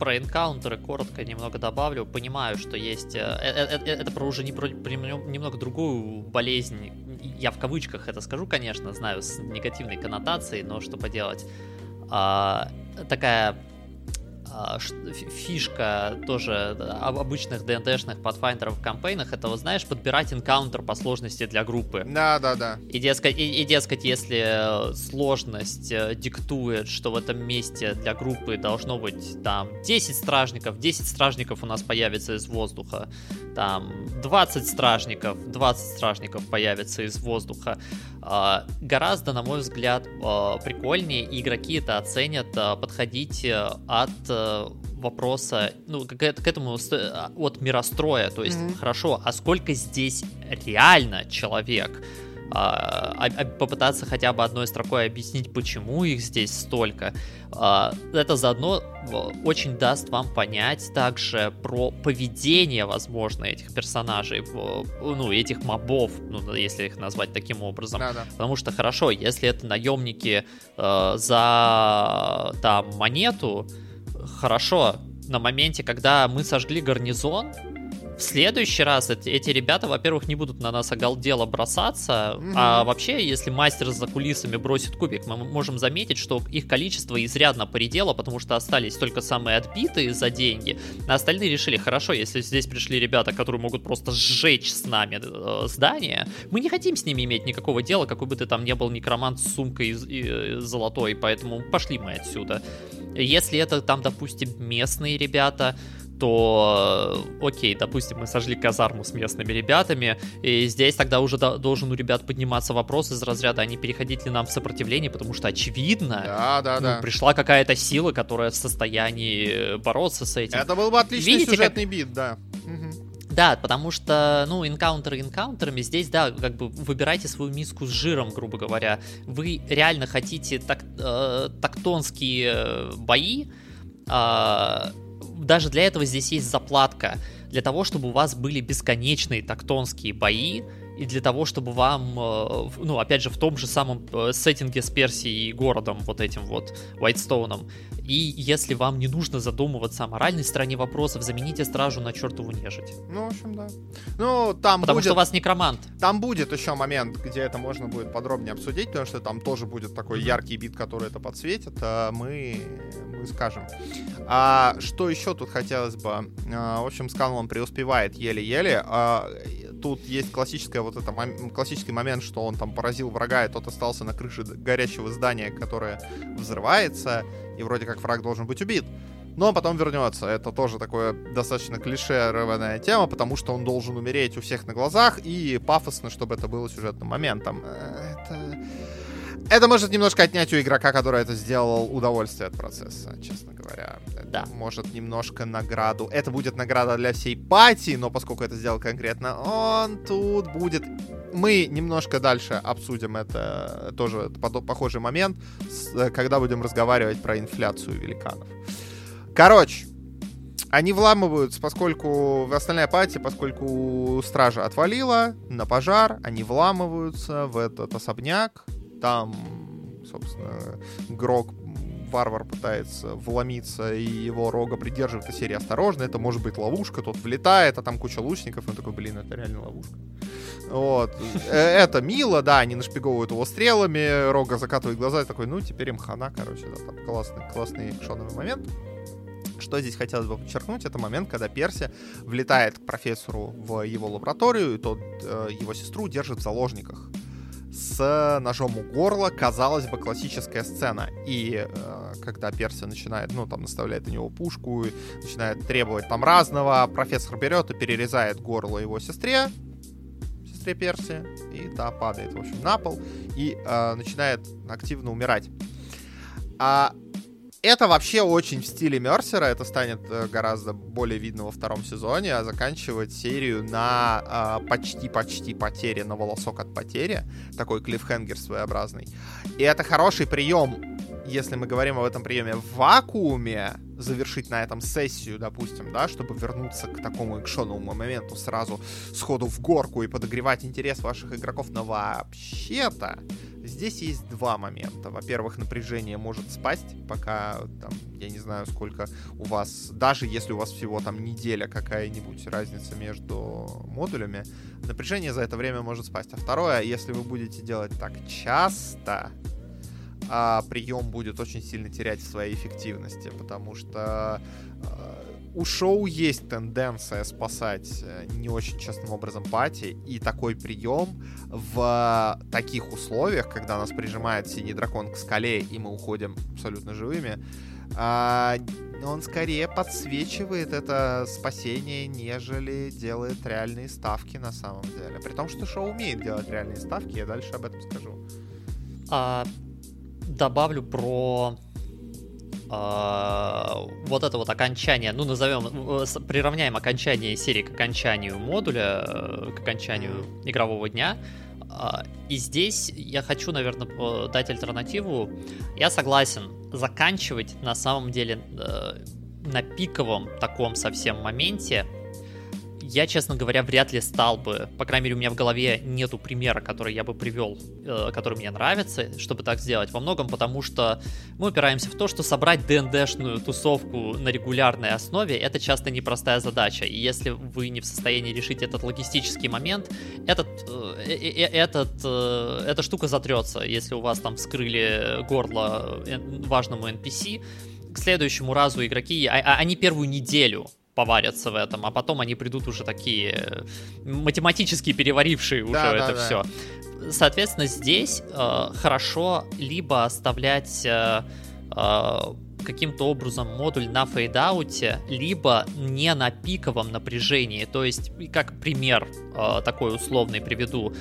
Про энкаунтеры коротко немного добавлю. Понимаю, что есть... Э, э, э, это про уже не про, про немного другую болезнь я в кавычках это скажу, конечно, знаю, с негативной коннотацией, но что поделать. А, такая фишка тоже обычных ДНДшных в кампейнах, это, вот, знаешь, подбирать энкаунтер по сложности для группы. Да, да, да. И, дескать, и, и, дескать, если сложность э, диктует, что в этом месте для группы должно быть там 10 стражников, 10 стражников у нас появится из воздуха, там 20 стражников, 20 стражников появится из воздуха. А, гораздо, на мой взгляд, а, прикольнее, и игроки это оценят, подходить э, от Э, вопроса, ну, к, к этому от миростроя. То есть, mm-hmm. хорошо, а сколько здесь реально человек? А, а, попытаться хотя бы одной строкой объяснить, почему их здесь столько. А, это заодно очень даст вам понять также про поведение, возможно, этих персонажей, ну, этих мобов, ну, если их назвать таким образом. Да, да. Потому что хорошо, если это наемники э, за там монету, хорошо, на моменте, когда мы сожгли гарнизон, в следующий раз эти, эти ребята, во-первых, не будут на нас оголдело бросаться, mm-hmm. а вообще, если мастер за кулисами бросит кубик, мы можем заметить, что их количество изрядно поредело, потому что остались только самые отбитые за деньги, а остальные решили, хорошо, если здесь пришли ребята, которые могут просто сжечь с нами э, здание, мы не хотим с ними иметь никакого дела, какой бы ты там не был некромант с сумкой из, из, золотой, поэтому пошли мы отсюда. Если это там, допустим, местные ребята, то окей, допустим, мы сожгли казарму с местными ребятами, и здесь тогда уже должен у ребят подниматься вопрос из разряда, они переходить ли нам в сопротивление, потому что очевидно, да, да, ну, да. пришла какая-то сила, которая в состоянии бороться с этим. Это был бы отличный Видите, сюжетный как... бит, да. Да, потому что, ну, энкаунтеры энкаунтерами, здесь, да, как бы выбирайте свою миску с жиром, грубо говоря. Вы реально хотите так, э, тактонские э, бои, э, даже для этого здесь есть заплатка. Для того, чтобы у вас были бесконечные тактонские бои, и для того, чтобы вам, э, ну, опять же, в том же самом э, сеттинге с Персией и городом, вот этим вот, Уайтстоуном, и если вам не нужно задумываться о моральной стороне вопросов, замените стражу на чертову нежить. Ну, в общем, да. Ну, там Потому будет... что у вас некромант. Там будет еще момент, где это можно будет подробнее обсудить, потому что там тоже будет такой яркий бит, который это подсветит. А мы, мы скажем. А что еще тут хотелось бы? А, в общем, Сканлон преуспевает еле-еле. А, тут есть классическая вот это, классический момент, что он там поразил врага, и тот остался на крыше горящего здания, которое взрывается, и вроде как враг должен быть убит. Но он потом вернется. Это тоже такое достаточно клишированная тема, потому что он должен умереть у всех на глазах, и пафосно, чтобы это было сюжетным моментом. Э, это... Это может немножко отнять у игрока, который это сделал, удовольствие от процесса, честно говоря. Это да. может немножко награду. Это будет награда для всей пати, но поскольку это сделал конкретно он, тут будет... Мы немножко дальше обсудим это, тоже похожий момент, э, когда будем разговаривать про инфляцию великанов. Короче, они вламываются, поскольку в остальная пати, поскольку стража отвалила на пожар, они вламываются в этот особняк, там, собственно, Грок варвар пытается вломиться, и его рога придерживает и серии «Осторожно, это может быть ловушка», тот влетает, а там куча лучников, и он такой, блин, это реально ловушка. Вот. Э, это мило, да, они нашпиговывают его стрелами, Рога закатывает глаза и такой, ну, теперь им хана, короче, да, там классный, классный экшоновый момент. Что здесь хотелось бы подчеркнуть, это момент, когда Перси влетает к профессору в его лабораторию, и тот э, его сестру держит в заложниках с ножом у горла, казалось бы, классическая сцена. И э, когда Перси начинает, ну, там, наставляет на него пушку, начинает требовать там разного, профессор берет и перерезает горло его сестре, сестре Перси, и та падает, в общем, на пол и э, начинает активно умирать. А это вообще очень в стиле Мерсера, это станет э, гораздо более видно во втором сезоне, а заканчивать серию на почти-почти э, потере, на волосок от потери, такой клиффхенгер своеобразный. И это хороший прием, если мы говорим об этом приеме в вакууме, завершить на этом сессию, допустим, да, чтобы вернуться к такому экшоновому моменту. Сразу сходу в горку и подогревать интерес ваших игроков, но вообще-то Здесь есть два момента. Во-первых, напряжение может спасть, пока там, я не знаю, сколько у вас, даже если у вас всего там неделя какая-нибудь разница между модулями, напряжение за это время может спасть. А второе, если вы будете делать так часто, а прием будет очень сильно терять в своей эффективности, потому что а, у шоу есть тенденция спасать э, не очень честным образом пати, и такой прием в таких условиях, когда нас прижимает синий дракон к скале, и мы уходим абсолютно живыми, а, он скорее подсвечивает это спасение, нежели делает реальные ставки на самом деле. При том, что шоу умеет делать реальные ставки, я дальше об этом скажу. А, добавлю про вот это вот окончание, ну назовем, э, приравняем окончание серии к окончанию модуля, э, к окончанию игрового дня, А, и здесь я хочу, наверное, дать альтернативу. Я согласен, заканчивать на самом деле э, на пиковом таком совсем моменте я, честно говоря, вряд ли стал бы, по крайней мере, у меня в голове нету примера, который я бы привел, э, который мне нравится, чтобы так сделать. Во многом потому, что мы упираемся в то, что собрать ДНДшную тусовку на регулярной основе это часто непростая задача. И если вы не в состоянии решить этот логистический момент, этот, э, э, э этот, э, эта штука затрется. Если у вас там вскрыли горло э, важному NPC, к следующему разу игроки, а, а, они первую неделю поварятся в этом, а потом они придут уже такие э, математически переварившие уже да, это да, все. Да. Соответственно, здесь э, хорошо либо оставлять э, э, каким-то образом модуль на фейдауте, либо не на пиковом напряжении. То есть, как пример э, такой условный приведу,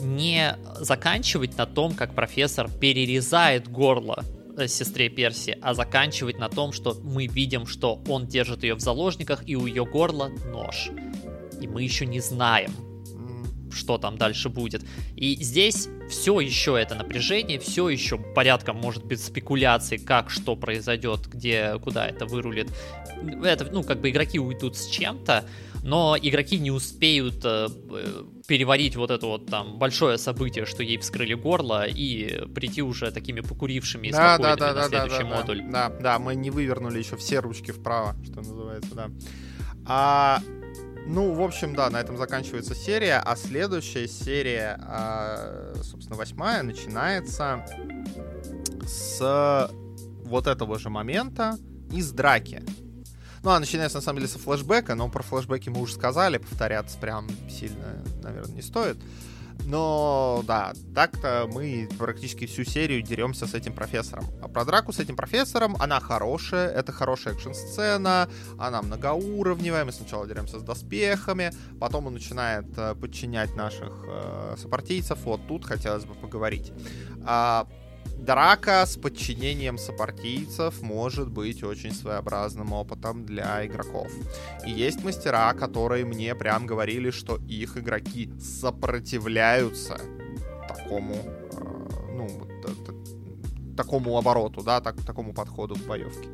не заканчивать на том, как профессор перерезает горло сестре Перси, а заканчивать на том, что мы видим, что он держит ее в заложниках, и у ее горла нож. И мы еще не знаем, что там дальше будет. И здесь все еще это напряжение, все еще порядком может быть спекуляций, как что произойдет, где, куда это вырулит. Это, ну, как бы игроки уйдут с чем-то, но игроки не успеют э, переварить вот это вот там большое событие, что ей вскрыли горло, и прийти уже такими покурившими и да, да, да, на следующий да, модуль. Да, да, да, мы не вывернули еще все ручки вправо, что называется, да. А, ну, в общем, да, на этом заканчивается серия, а следующая серия, а, собственно, восьмая, начинается с вот этого же момента из драки. Ну, а начинается, на самом деле, со флешбека, но про флешбеки мы уже сказали, повторяться прям сильно, наверное, не стоит. Но да, так-то мы практически всю серию деремся с этим профессором. А про драку с этим профессором, она хорошая, это хорошая экшн-сцена, она многоуровневая, мы сначала деремся с доспехами, потом он начинает э, подчинять наших э, сопартийцев, вот тут хотелось бы поговорить. А, драка с подчинением сопартийцев может быть очень своеобразным опытом для игроков. И есть мастера, которые мне прям говорили, что их игроки сопротивляются такому, э, ну, такому обороту, да, так, такому подходу к боевке.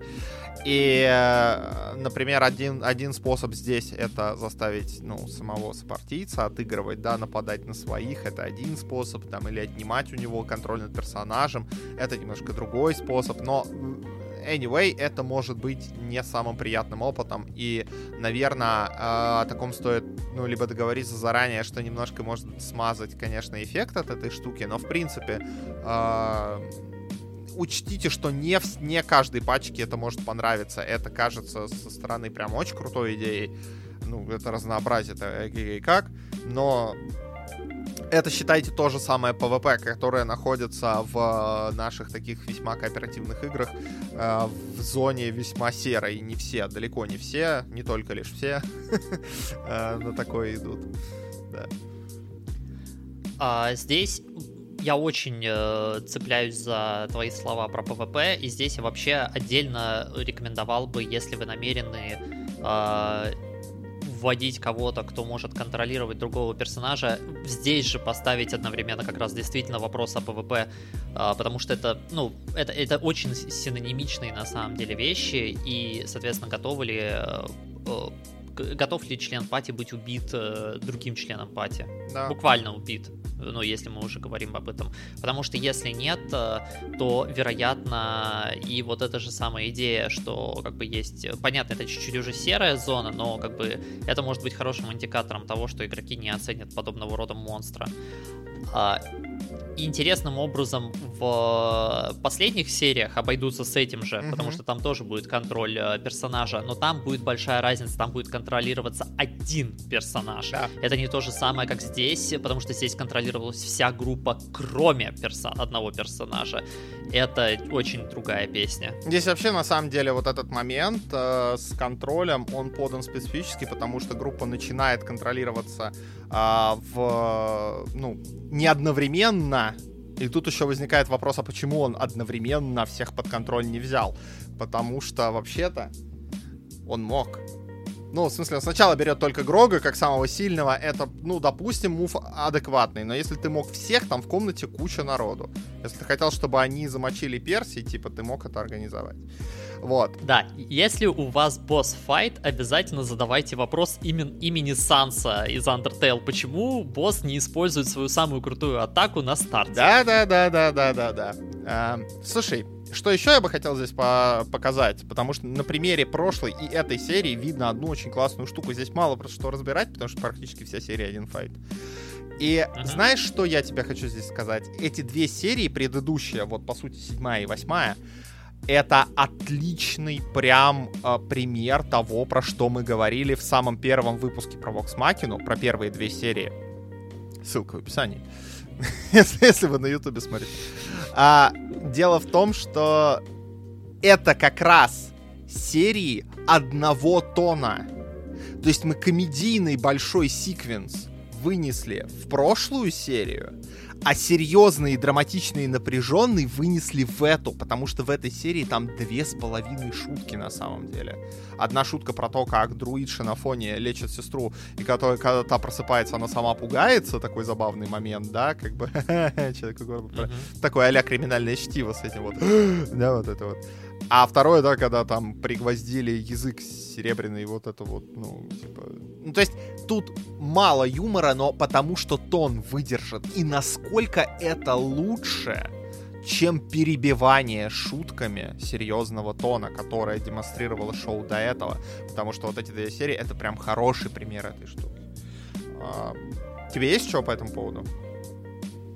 И, э, например, один, один способ здесь это заставить, ну, самого сопартийца отыгрывать, да, нападать на своих, это один способ, там, или отнимать у него контроль над персонажем, это немножко другой способ, но anyway, это может быть не самым приятным опытом, и, наверное, э, о таком стоит, ну, либо договориться заранее, что немножко может смазать, конечно, эффект от этой штуки, но, в принципе, э, учтите, что не, в, не каждой пачке это может понравиться. Это кажется со стороны прям очень крутой идеей. Ну, это разнообразие, это эгегей как. Но это, считайте, то же самое PvP, которое находится в наших таких весьма кооперативных играх э, в зоне весьма серой. Не все, далеко не все, не только лишь все [LAUGHS] э, на такое идут. А, здесь я очень э, цепляюсь за твои слова про PvP, и здесь я вообще отдельно рекомендовал бы, если вы намерены э, вводить кого-то, кто может контролировать другого персонажа, здесь же поставить одновременно как раз действительно вопрос о PvP, э, потому что это, ну, это, это очень синонимичные на самом деле вещи, и, соответственно, готовы ли э, э, готов ли член пати быть убит э, другим членом пати. Да. Буквально убит ну, если мы уже говорим об этом. Потому что если нет, э, то, вероятно, и вот эта же самая идея, что как бы есть, понятно, это чуть-чуть уже серая зона, но как бы это может быть хорошим индикатором того, что игроки не оценят подобного рода монстра. А, интересным образом в последних сериях обойдутся с этим же, mm-hmm. потому что там тоже будет контроль э, персонажа, но там будет большая разница, там будет контролироваться один персонаж. Да. Это не то же самое, как здесь, потому что здесь контролировалась вся группа, кроме перса- одного персонажа. Это очень другая песня. Здесь вообще, на самом деле, вот этот момент э, с контролем, он подан специфически, потому что группа начинает контролироваться э, в, ну, не одновременно, и тут еще возникает вопрос, а почему он одновременно всех под контроль не взял? Потому что вообще-то он мог. Ну, в смысле, он сначала берет только Грога как самого сильного. Это, ну, допустим, мув адекватный. Но если ты мог всех, там в комнате куча народу. Если ты хотел, чтобы они замочили Персии, типа, ты мог это организовать. Вот. Да, если у вас босс-файт, обязательно задавайте вопрос имен, имени Санса из Undertale. Почему босс не использует свою самую крутую атаку на старте? Да-да-да-да-да-да-да. А, слушай, что еще я бы хотел здесь по показать? Потому что на примере прошлой и этой серии видно одну очень классную штуку. Здесь мало просто что разбирать, потому что практически вся серия один файт. И uh-huh. знаешь, что я тебе хочу здесь сказать? Эти две серии, предыдущие, вот по сути седьмая и восьмая, это отличный прям э, пример того, про что мы говорили в самом первом выпуске про Vox Machina, про первые две серии. Ссылка в описании. [LAUGHS] если, если вы на Ютубе смотрите. А, дело в том, что это как раз серии одного тона. То есть мы комедийный большой секвенс вынесли в прошлую серию, а серьезный, драматичный и напряженный вынесли в эту, потому что в этой серии там две с половиной шутки на самом деле. Одна шутка про то, как друидша на фоне лечит сестру, и которая, когда та просыпается, она сама пугается, такой забавный момент, да, как бы [LAUGHS] такой а-ля криминальное чтиво с этим вот, [GASPS] да, вот это вот. А второе, да, когда там пригвоздили язык серебряный, вот это вот, ну, типа... Ну, то есть тут мало юмора, но потому что тон выдержит. И насколько это лучше, чем перебивание шутками серьезного тона, которое демонстрировало шоу до этого. Потому что вот эти две серии — это прям хороший пример этой штуки. А, тебе есть что по этому поводу?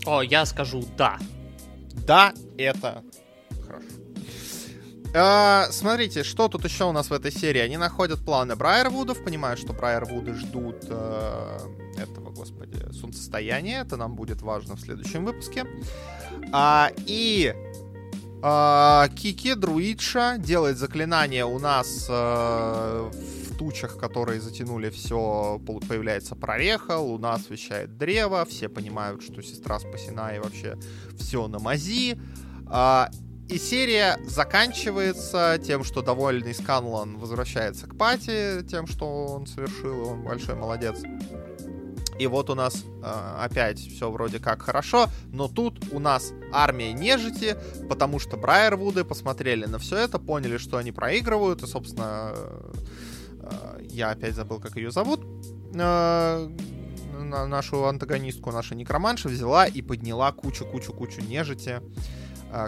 О, я скажу «да». Да, это а, смотрите, что тут еще у нас в этой серии? Они находят планы Брайервудов, понимают, что Брайервуды ждут э, этого, господи, солнцестояния. Это нам будет важно в следующем выпуске. А, и а, Кики, друидша, делает заклинание у нас э, в тучах, которые затянули все, появляется прореха, луна освещает древо, все понимают, что сестра спасена и вообще все на мази. А, и серия заканчивается тем, что довольный Сканлан возвращается к Пати, тем, что он совершил, он большой молодец. И вот у нас э, опять все вроде как хорошо, но тут у нас армия нежити, потому что Брайервуды посмотрели на все это, поняли, что они проигрывают, и, собственно, э, я опять забыл, как ее зовут. Э, нашу антагонистку, наша некроманша взяла и подняла кучу-кучу-кучу нежити.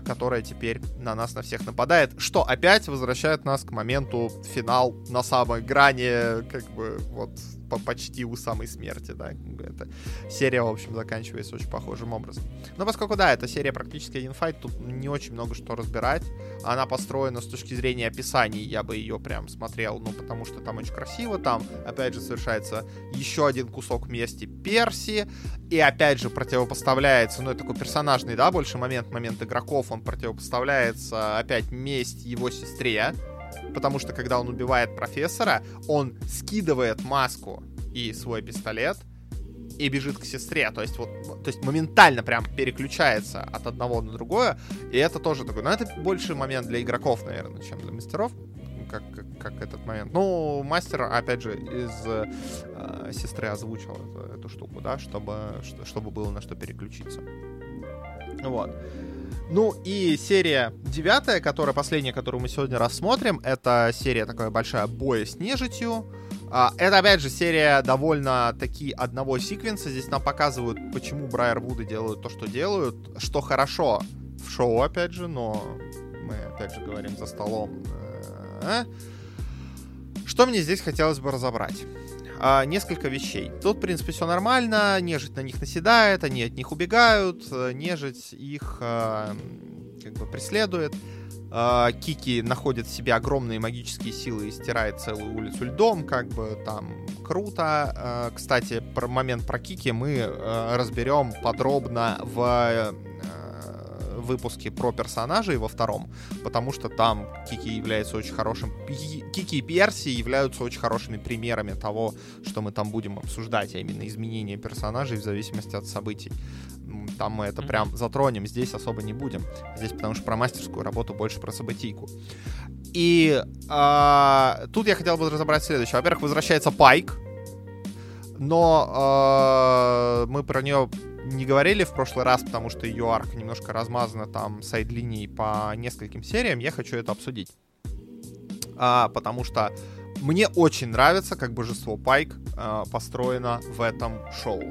Которая теперь на нас на всех нападает, что опять возвращает нас к моменту финал на самой грани, как бы вот по почти у самой смерти, да. Эта серия, в общем, заканчивается очень похожим образом. Но поскольку, да, эта серия практически один файт, тут не очень много что разбирать. Она построена с точки зрения описаний, я бы ее прям смотрел, ну, потому что там очень красиво, там, опять же, совершается еще один кусок мести Перси, и опять же противопоставляется, ну, это такой персонажный, да, больше момент, момент игроков, он противопоставляется опять месть его сестре, потому что когда он убивает профессора, он скидывает маску и свой пистолет и бежит к сестре, то есть вот, то есть моментально прям переключается от одного на другое, и это тоже такой, ну это больше момент для игроков, наверное, чем для мастеров, как, как, как этот момент. Ну, мастер, опять же, из э, сестры озвучил эту, эту штуку, да, чтобы, чтобы было на что переключиться. Вот. Ну и серия девятая, которая последняя, которую мы сегодня рассмотрим, это серия такая большая боя с нежитью. А, это, опять же, серия довольно таки одного секвенса. Здесь нам показывают, почему Брайер Вуды делают то, что делают. Что хорошо в шоу, опять же, но мы, опять же, говорим за столом. Э, что мне здесь хотелось бы разобрать? А, несколько вещей. Тут, в принципе, все нормально, нежить на них наседает, они от них убегают, э, нежить их а, как бы преследует. А, Кики находит в себе огромные магические силы и стирает целую улицу льдом, как бы там круто. Кстати, про момент про Кики мы а, разберем подробно в выпуске про персонажей во втором, потому что там Кики является очень хорошим... Кики и Перси являются очень хорошими примерами того, что мы там будем обсуждать, а именно изменения персонажей в зависимости от событий. Там мы это прям затронем, здесь особо не будем. Здесь потому что про мастерскую работу больше про событийку. И э, тут я хотел бы разобрать следующее. Во-первых, возвращается Пайк, но э, мы про нее не говорили в прошлый раз, потому что ее арка немножко размазана там сайд-линией по нескольким сериям. Я хочу это обсудить. А, потому что мне очень нравится, как божество Пайк а, построено в этом шоу.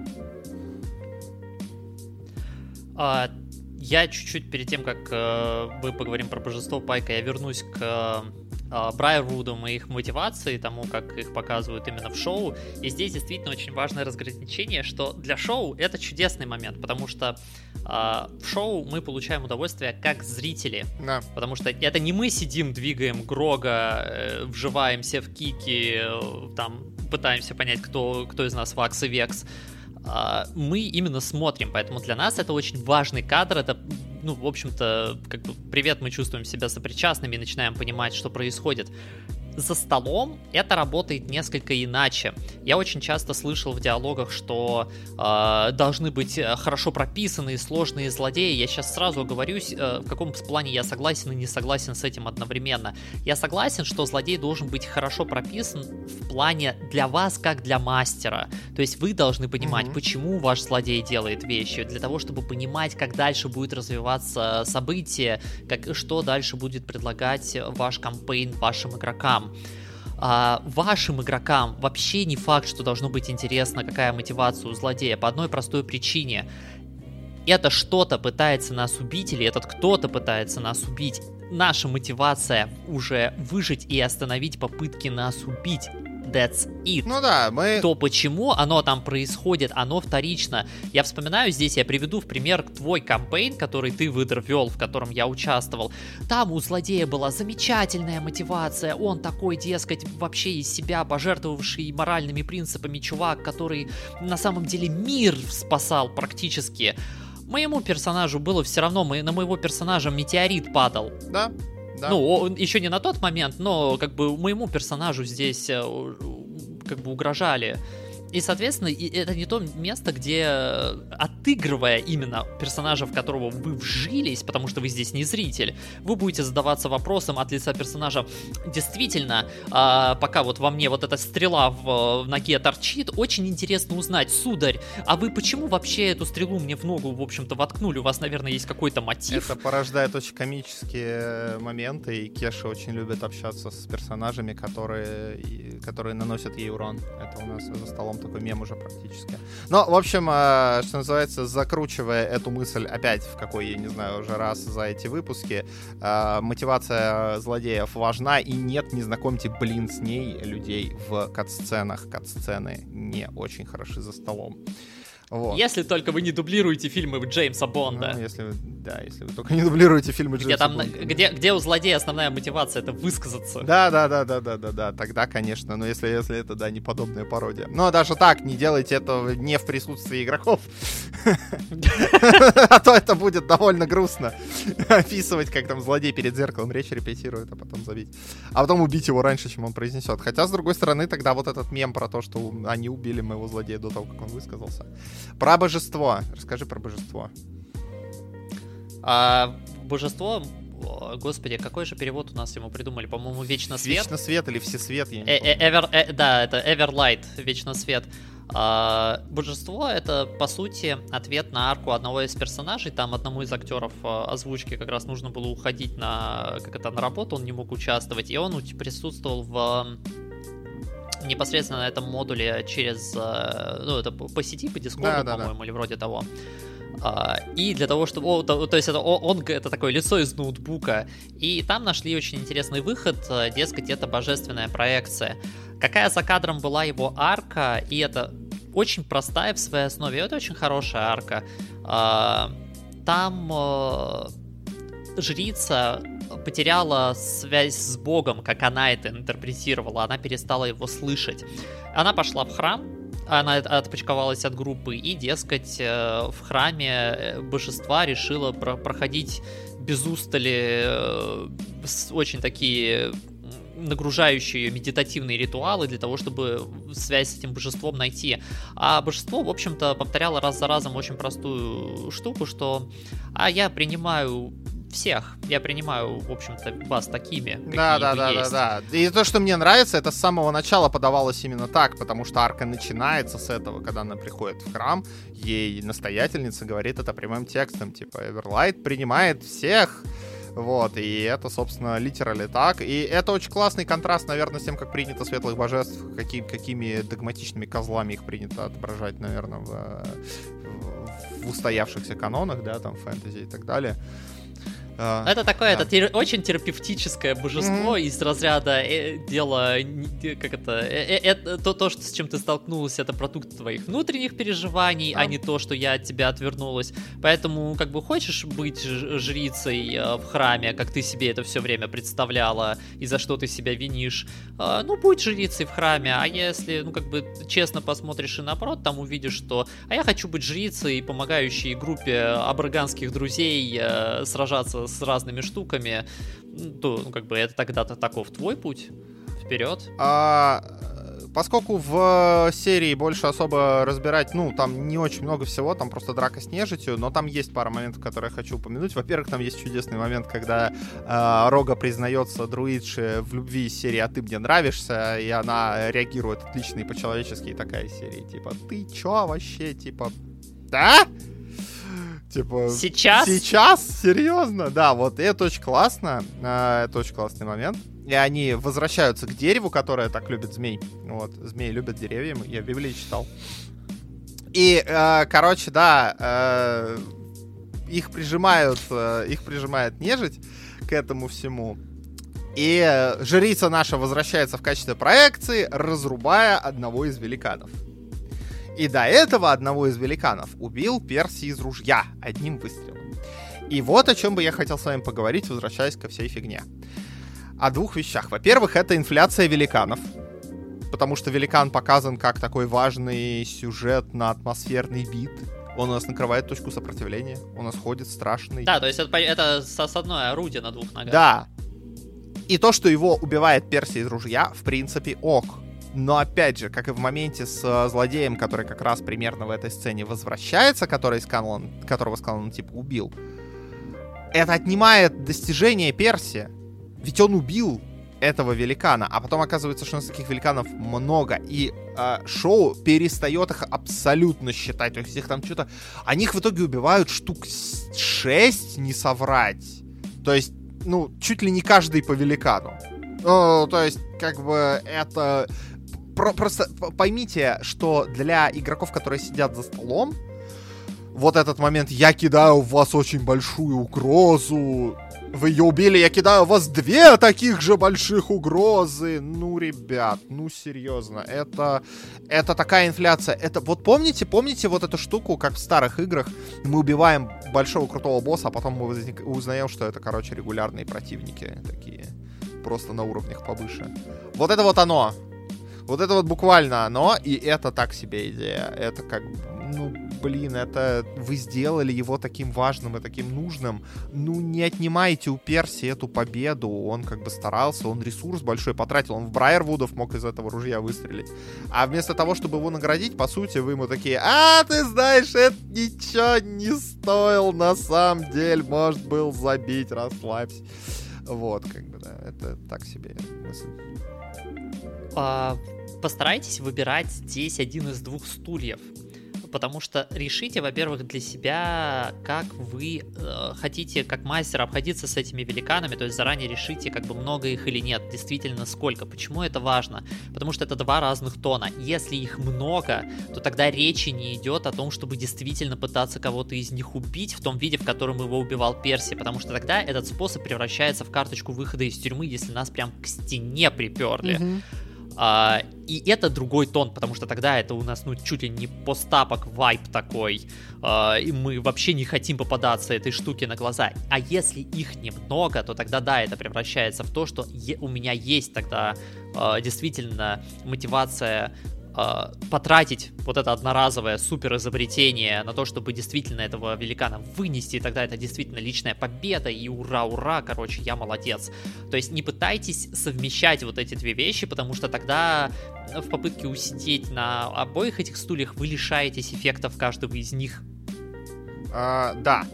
А, я чуть-чуть перед тем, как э, мы поговорим про божество Пайка, я вернусь к Брайервудам и их мотивации, тому, как их показывают именно в шоу. И здесь действительно очень важное разграничение, что для шоу это чудесный момент, потому что э, в шоу мы получаем удовольствие как зрители. Да. Потому что это не мы сидим, двигаем Грога, э, вживаемся в кики, э, там пытаемся понять, кто, кто из нас Вакс и Векс. Мы именно смотрим, поэтому для нас это очень важный кадр, это ну, в общем-то, как бы, привет, мы чувствуем себя сопричастными и начинаем понимать, что происходит за столом это работает несколько иначе. Я очень часто слышал в диалогах, что э, должны быть э, хорошо прописанные сложные злодеи. Я сейчас сразу оговорюсь, э, в каком плане я согласен и не согласен с этим одновременно. Я согласен, что злодей должен быть хорошо прописан в плане для вас как для мастера. То есть вы должны понимать, mm-hmm. почему ваш злодей делает вещи, для того, чтобы понимать, как дальше будет развиваться событие, как, что дальше будет предлагать ваш кампейн вашим игрокам а, вашим игрокам вообще не факт, что должно быть интересно, какая мотивация у злодея, по одной простой причине. Это что-то пытается нас убить, или этот кто-то пытается нас убить. Наша мотивация уже выжить и остановить попытки нас убить that's it. Ну да, мы... То, почему оно там происходит, оно вторично. Я вспоминаю здесь, я приведу в пример твой кампейн, который ты выдервел, в котором я участвовал. Там у злодея была замечательная мотивация, он такой, дескать, вообще из себя пожертвовавший моральными принципами чувак, который на самом деле мир спасал практически. Моему персонажу было все равно, на моего персонажа метеорит падал. Да, да. Ну, еще не на тот момент, но как бы моему персонажу здесь э, как бы угрожали и, соответственно, это не то место, где, э, отыгрывая именно персонажа, в которого вы вжились, потому что вы здесь не зритель, вы будете задаваться вопросом от лица персонажа, действительно, а, пока вот во мне вот эта стрела в, в ноге торчит, очень интересно узнать, сударь, а вы почему вообще эту стрелу мне в ногу, в общем-то, воткнули? У вас, наверное, есть какой-то мотив? Это порождает очень комические моменты, и Кеша очень любит общаться с персонажами, которые, которые наносят ей урон. Это у нас за столом такой мем уже практически. Но, в общем, э, что называется, закручивая эту мысль опять в какой, я не знаю, уже раз за эти выпуски, э, мотивация злодеев важна, и нет, не знакомьте, блин, с ней людей в кат-сценах. Кат-сцены не очень хороши за столом. Вот. Если только вы не дублируете фильмы Джеймса Бонда. Ну, если, да, если вы только не дублируете фильмы где Джеймса там, Бонда. Где, где у злодея основная мотивация это высказаться. Да, да, да, да, да, да, да. Тогда, конечно. Но если, если это, да, не подобная пародия. Но даже так, не делайте этого не в присутствии игроков. А то это будет довольно грустно. Описывать, как там злодей перед зеркалом речь репетирует, а потом забить. А потом убить его раньше, чем он произнесет. Хотя, с другой стороны, тогда вот этот мем про то, что они убили моего злодея до того, как он высказался. Про божество. Расскажи про божество. А, божество Господи, какой же перевод у нас ему придумали? По-моему, Вечно Свет. Вечно Свет или Всесвет, я не э, э, Ever, э, Да, это Everlight, Вечно Свет. А, божество это, по сути, ответ на арку одного из персонажей. Там одному из актеров а, озвучки как раз нужно было уходить на, как это, на работу, он не мог участвовать. И он присутствовал в непосредственно на этом модуле через, э, ну, это по сети, по Discord, да, по-моему, да, да. или вроде того. А, и для того, чтобы... О, то, то есть это, он, это такое лицо из ноутбука. И там нашли очень интересный выход, э, дескать, это божественная проекция. Какая за кадром была его арка, и это очень простая в своей основе, это очень хорошая арка. А, там э, жрица потеряла связь с Богом, как она это интерпретировала, она перестала его слышать. Она пошла в храм, она отпочковалась от группы, и, дескать, э, в храме э, божества решила про проходить без устали э, очень такие нагружающие медитативные ритуалы для того, чтобы связь с этим божеством найти. А божество, в общем-то, повторяло раз за разом очень простую штуку, что а я принимаю всех. Я принимаю, в общем-то, вас такими, да, да, да, есть. да, да. И то, что мне нравится, это с самого начала подавалось именно так, потому что арка начинается с этого, когда она приходит в храм, ей настоятельница говорит это прямым текстом, типа, Эверлайт принимает всех, вот, и это, собственно, литерали так. И это очень классный контраст, наверное, с тем, как принято светлых божеств, какие, какими догматичными козлами их принято отображать, наверное, в, в, в устоявшихся канонах, да, там, фэнтези и так далее. А, это такое, да. это тер- очень терапевтическое божество mm-hmm. из разряда э, дела, как это, э, э, э, то, то, что, с чем ты столкнулся, это продукт твоих внутренних переживаний, а не то, что я от тебя отвернулась. Поэтому, как бы, хочешь быть жрицей э, в храме, как ты себе это все время представляла, и за что ты себя винишь, э, ну, будь жрицей в храме, а если, ну, как бы, честно посмотришь и наоборот, там увидишь, что, а я хочу быть жрицей, помогающей группе абраганских друзей э, сражаться с разными штуками, то, ну, как бы, это тогда-то таков твой путь. Вперед. А, поскольку в серии больше особо разбирать, ну, там не очень много всего, там просто драка с нежитью, но там есть пара моментов, которые я хочу упомянуть. Во-первых, там есть чудесный момент, когда э, Рога признается друидше в любви из серии «А ты мне нравишься», и она реагирует отлично и по-человечески, и такая серия, типа, ты чё вообще, типа, да? Типа... Сейчас? Сейчас? Серьезно? Да, вот это очень классно. А, это очень классный момент. И они возвращаются к дереву, которое так любит змей. Вот, змеи любят деревья, я в Библии читал. И, э, короче, да, э, их прижимают, э, их прижимает нежить к этому всему. И жрица наша возвращается в качестве проекции, разрубая одного из великанов. И до этого одного из великанов убил Перси из ружья одним выстрелом. И вот о чем бы я хотел с вами поговорить, возвращаясь ко всей фигне. О двух вещах. Во-первых, это инфляция великанов. Потому что великан показан как такой важный сюжет на атмосферный бит. Он у нас накрывает точку сопротивления. Он у нас ходит страшный. Да, то есть это, это сосадное орудие на двух ногах. Да. И то, что его убивает Перси из ружья, в принципе, ок. Но опять же, как и в моменте с э, злодеем, который как раз примерно в этой сцене возвращается, который Сканлан, которого Сканлан типа убил, это отнимает достижение Перси. Ведь он убил этого великана, а потом оказывается, что у нас таких великанов много, и э, шоу перестает их абсолютно считать. То есть их там что-то... Они их в итоге убивают штук 6, не соврать. То есть, ну, чуть ли не каждый по великану. Ну, то есть, как бы это про, просто поймите, что для игроков, которые сидят за столом, вот этот момент «я кидаю в вас очень большую угрозу», вы ее убили, я кидаю в вас две таких же больших угрозы. Ну, ребят, ну серьезно, это, это такая инфляция. Это вот помните, помните вот эту штуку, как в старых играх, мы убиваем большого крутого босса, а потом мы узнаем, что это, короче, регулярные противники такие, просто на уровнях повыше. Вот это вот оно. Вот это вот буквально оно, и это так себе идея. Это как, ну, блин, это вы сделали его таким важным и таким нужным. Ну, не отнимайте у Перси эту победу. Он как бы старался, он ресурс большой потратил. Он в Брайервудов мог из этого ружья выстрелить. А вместо того, чтобы его наградить, по сути, вы ему такие, а, ты знаешь, это ничего не стоил на самом деле. Может, был забить, расслабься. Вот, как бы, да, это так себе мысль. А, постарайтесь выбирать здесь один из двух стульев. Потому что решите, во-первых, для себя, как вы э, хотите, как мастер, обходиться с этими великанами, то есть заранее решите, как бы много их или нет, действительно сколько. Почему это важно? Потому что это два разных тона. Если их много, то тогда речи не идет о том, чтобы действительно пытаться кого-то из них убить в том виде, в котором его убивал Перси, потому что тогда этот способ превращается в карточку выхода из тюрьмы, если нас прям к стене приперли. Mm-hmm. А, и это другой тон, потому что тогда это у нас, ну, чуть ли не постапок вайп такой, а, и мы вообще не хотим попадаться этой штуке на глаза. А если их немного, то тогда, да, это превращается в то, что у меня есть тогда а, действительно мотивация потратить вот это одноразовое супер изобретение на то, чтобы действительно этого великана вынести, тогда это действительно личная победа, и ура, ура, короче, я молодец. То есть не пытайтесь совмещать вот эти две вещи, потому что тогда в попытке усидеть на обоих этих стульях вы лишаетесь эффектов каждого из них. А, да,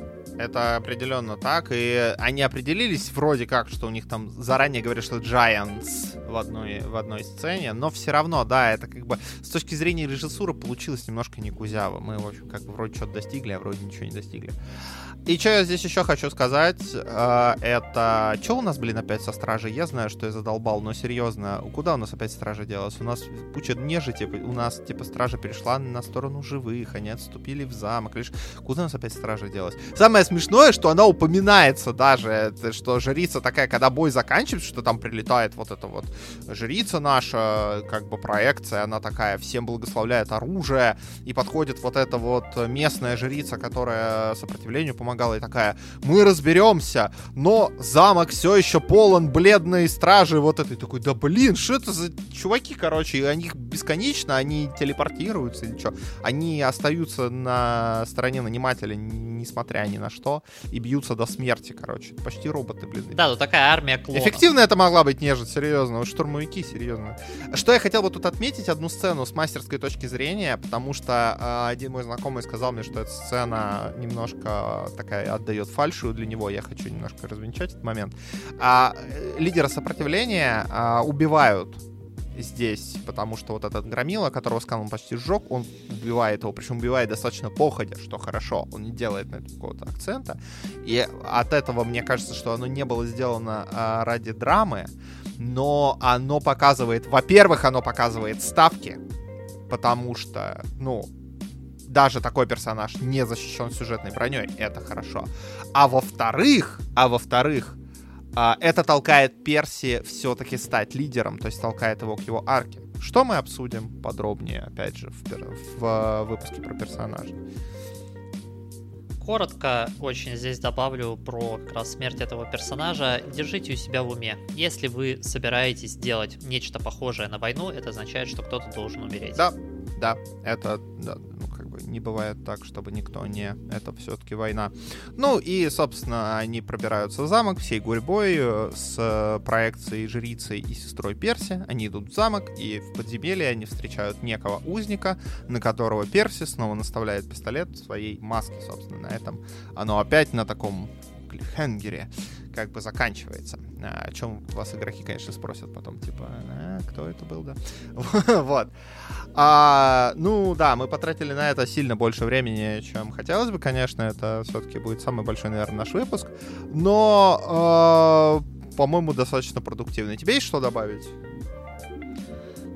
это определенно так. И они определились вроде как, что у них там заранее говорят, что Giants в одной, в одной сцене. Но все равно, да, это как бы с точки зрения режиссуры получилось немножко не кузяво. Мы, в общем, как бы вроде что-то достигли, а вроде ничего не достигли. И что я здесь еще хочу сказать, э, это... Что у нас, блин, опять со стражей? Я знаю, что я задолбал, но серьезно, куда у нас опять стража делась? У нас куча нежити, у нас, типа, стража перешла на сторону живых, они отступили в замок. Лишь куда у нас опять стража делась? Самое смешное, что она упоминается даже, что жрица такая, когда бой заканчивается, что там прилетает вот эта вот жрица наша, как бы проекция, она такая, всем благословляет оружие, и подходит вот эта вот местная жрица, которая сопротивлению помогает помогала, и такая, мы разберемся, но замок все еще полон бледной стражи вот этой. Такой, да блин, что это за чуваки, короче, и они бесконечно, они телепортируются или что? Они остаются на стороне нанимателя, несмотря ни на что, и бьются до смерти, короче. Почти роботы, блин. Да, ну такая армия клонов. Эффективно это могла быть нежить, серьезно. Штурмовики, серьезно. Что я хотел бы тут отметить, одну сцену с мастерской точки зрения, потому что э, один мой знакомый сказал мне, что эта сцена немножко такая отдает фальшую для него. Я хочу немножко развенчать этот момент. А, э, лидера сопротивления а, убивают здесь, потому что вот этот громила, которого Скан почти сжег, он убивает его, причем убивает достаточно походя, что хорошо, он не делает на это какого-то акцента, и от этого мне кажется, что оно не было сделано а, ради драмы, но оно показывает, во-первых, оно показывает ставки, потому что, ну, даже такой персонаж не защищен сюжетной броней, это хорошо. А во-вторых, а во-вторых, а, это толкает Перси все-таки стать лидером, то есть толкает его к его арке. Что мы обсудим подробнее, опять же, в, в э, выпуске про персонажей. Коротко очень здесь добавлю про как раз смерть этого персонажа. Держите у себя в уме. Если вы собираетесь делать нечто похожее на войну, это означает, что кто-то должен умереть. Да, да, это да, не бывает так, чтобы никто не... Это все-таки война. Ну и, собственно, они пробираются в замок всей гурьбой э, с проекцией жрицей и сестрой Перси. Они идут в замок, и в подземелье они встречают некого узника, на которого Перси снова наставляет пистолет в своей маске, собственно. На этом оно опять на таком клиффхенгере как бы заканчивается. А, о чем вас игроки, конечно, спросят потом, типа, а, кто это был, да? [LAUGHS] вот. А, ну, да, мы потратили на это сильно больше времени, чем хотелось бы, конечно, это все-таки будет самый большой, наверное, наш выпуск, но, э, по-моему, достаточно продуктивный. Тебе есть что добавить?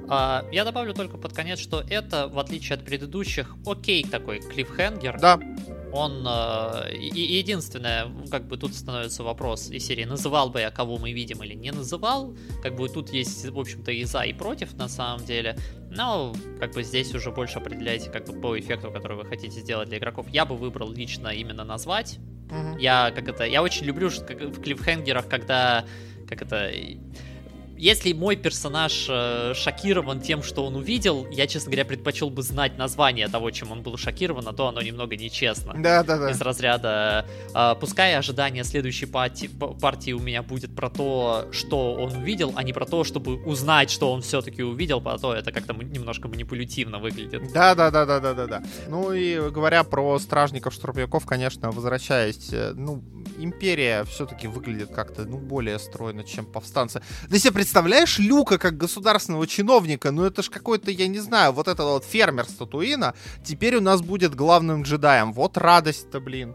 А, я добавлю только под конец, что это, в отличие от предыдущих, окей такой клиффхенгер. Да. Он э, и, единственное, как бы тут становится вопрос из серии, называл бы я, кого мы видим или не называл. Как бы тут есть, в общем-то, и за, и против на самом деле. Но как бы здесь уже больше определяете как бы по эффекту, который вы хотите сделать для игроков. Я бы выбрал лично именно назвать. Угу. Я как это, я очень люблю как, в клиффхенгерах, когда как это если мой персонаж э, шокирован тем, что он увидел, я, честно говоря, предпочел бы знать название того, чем он был шокирован, а то оно немного нечестно. Да, да, да. Из разряда, э, пускай ожидание следующей партии, партии у меня будет про то, что он увидел, а не про то, чтобы узнать, что он все-таки увидел, а то это как-то немножко манипулятивно выглядит. Да, да, да, да, да, да, да. Ну и говоря про стражников штурмовиков, конечно, возвращаясь, э, ну, империя все-таки выглядит как-то, ну, более стройно, чем повстанцы. Да себе представляешь Люка как государственного чиновника? Ну это ж какой-то, я не знаю, вот это вот фермер Статуина теперь у нас будет главным джедаем. Вот радость-то, блин.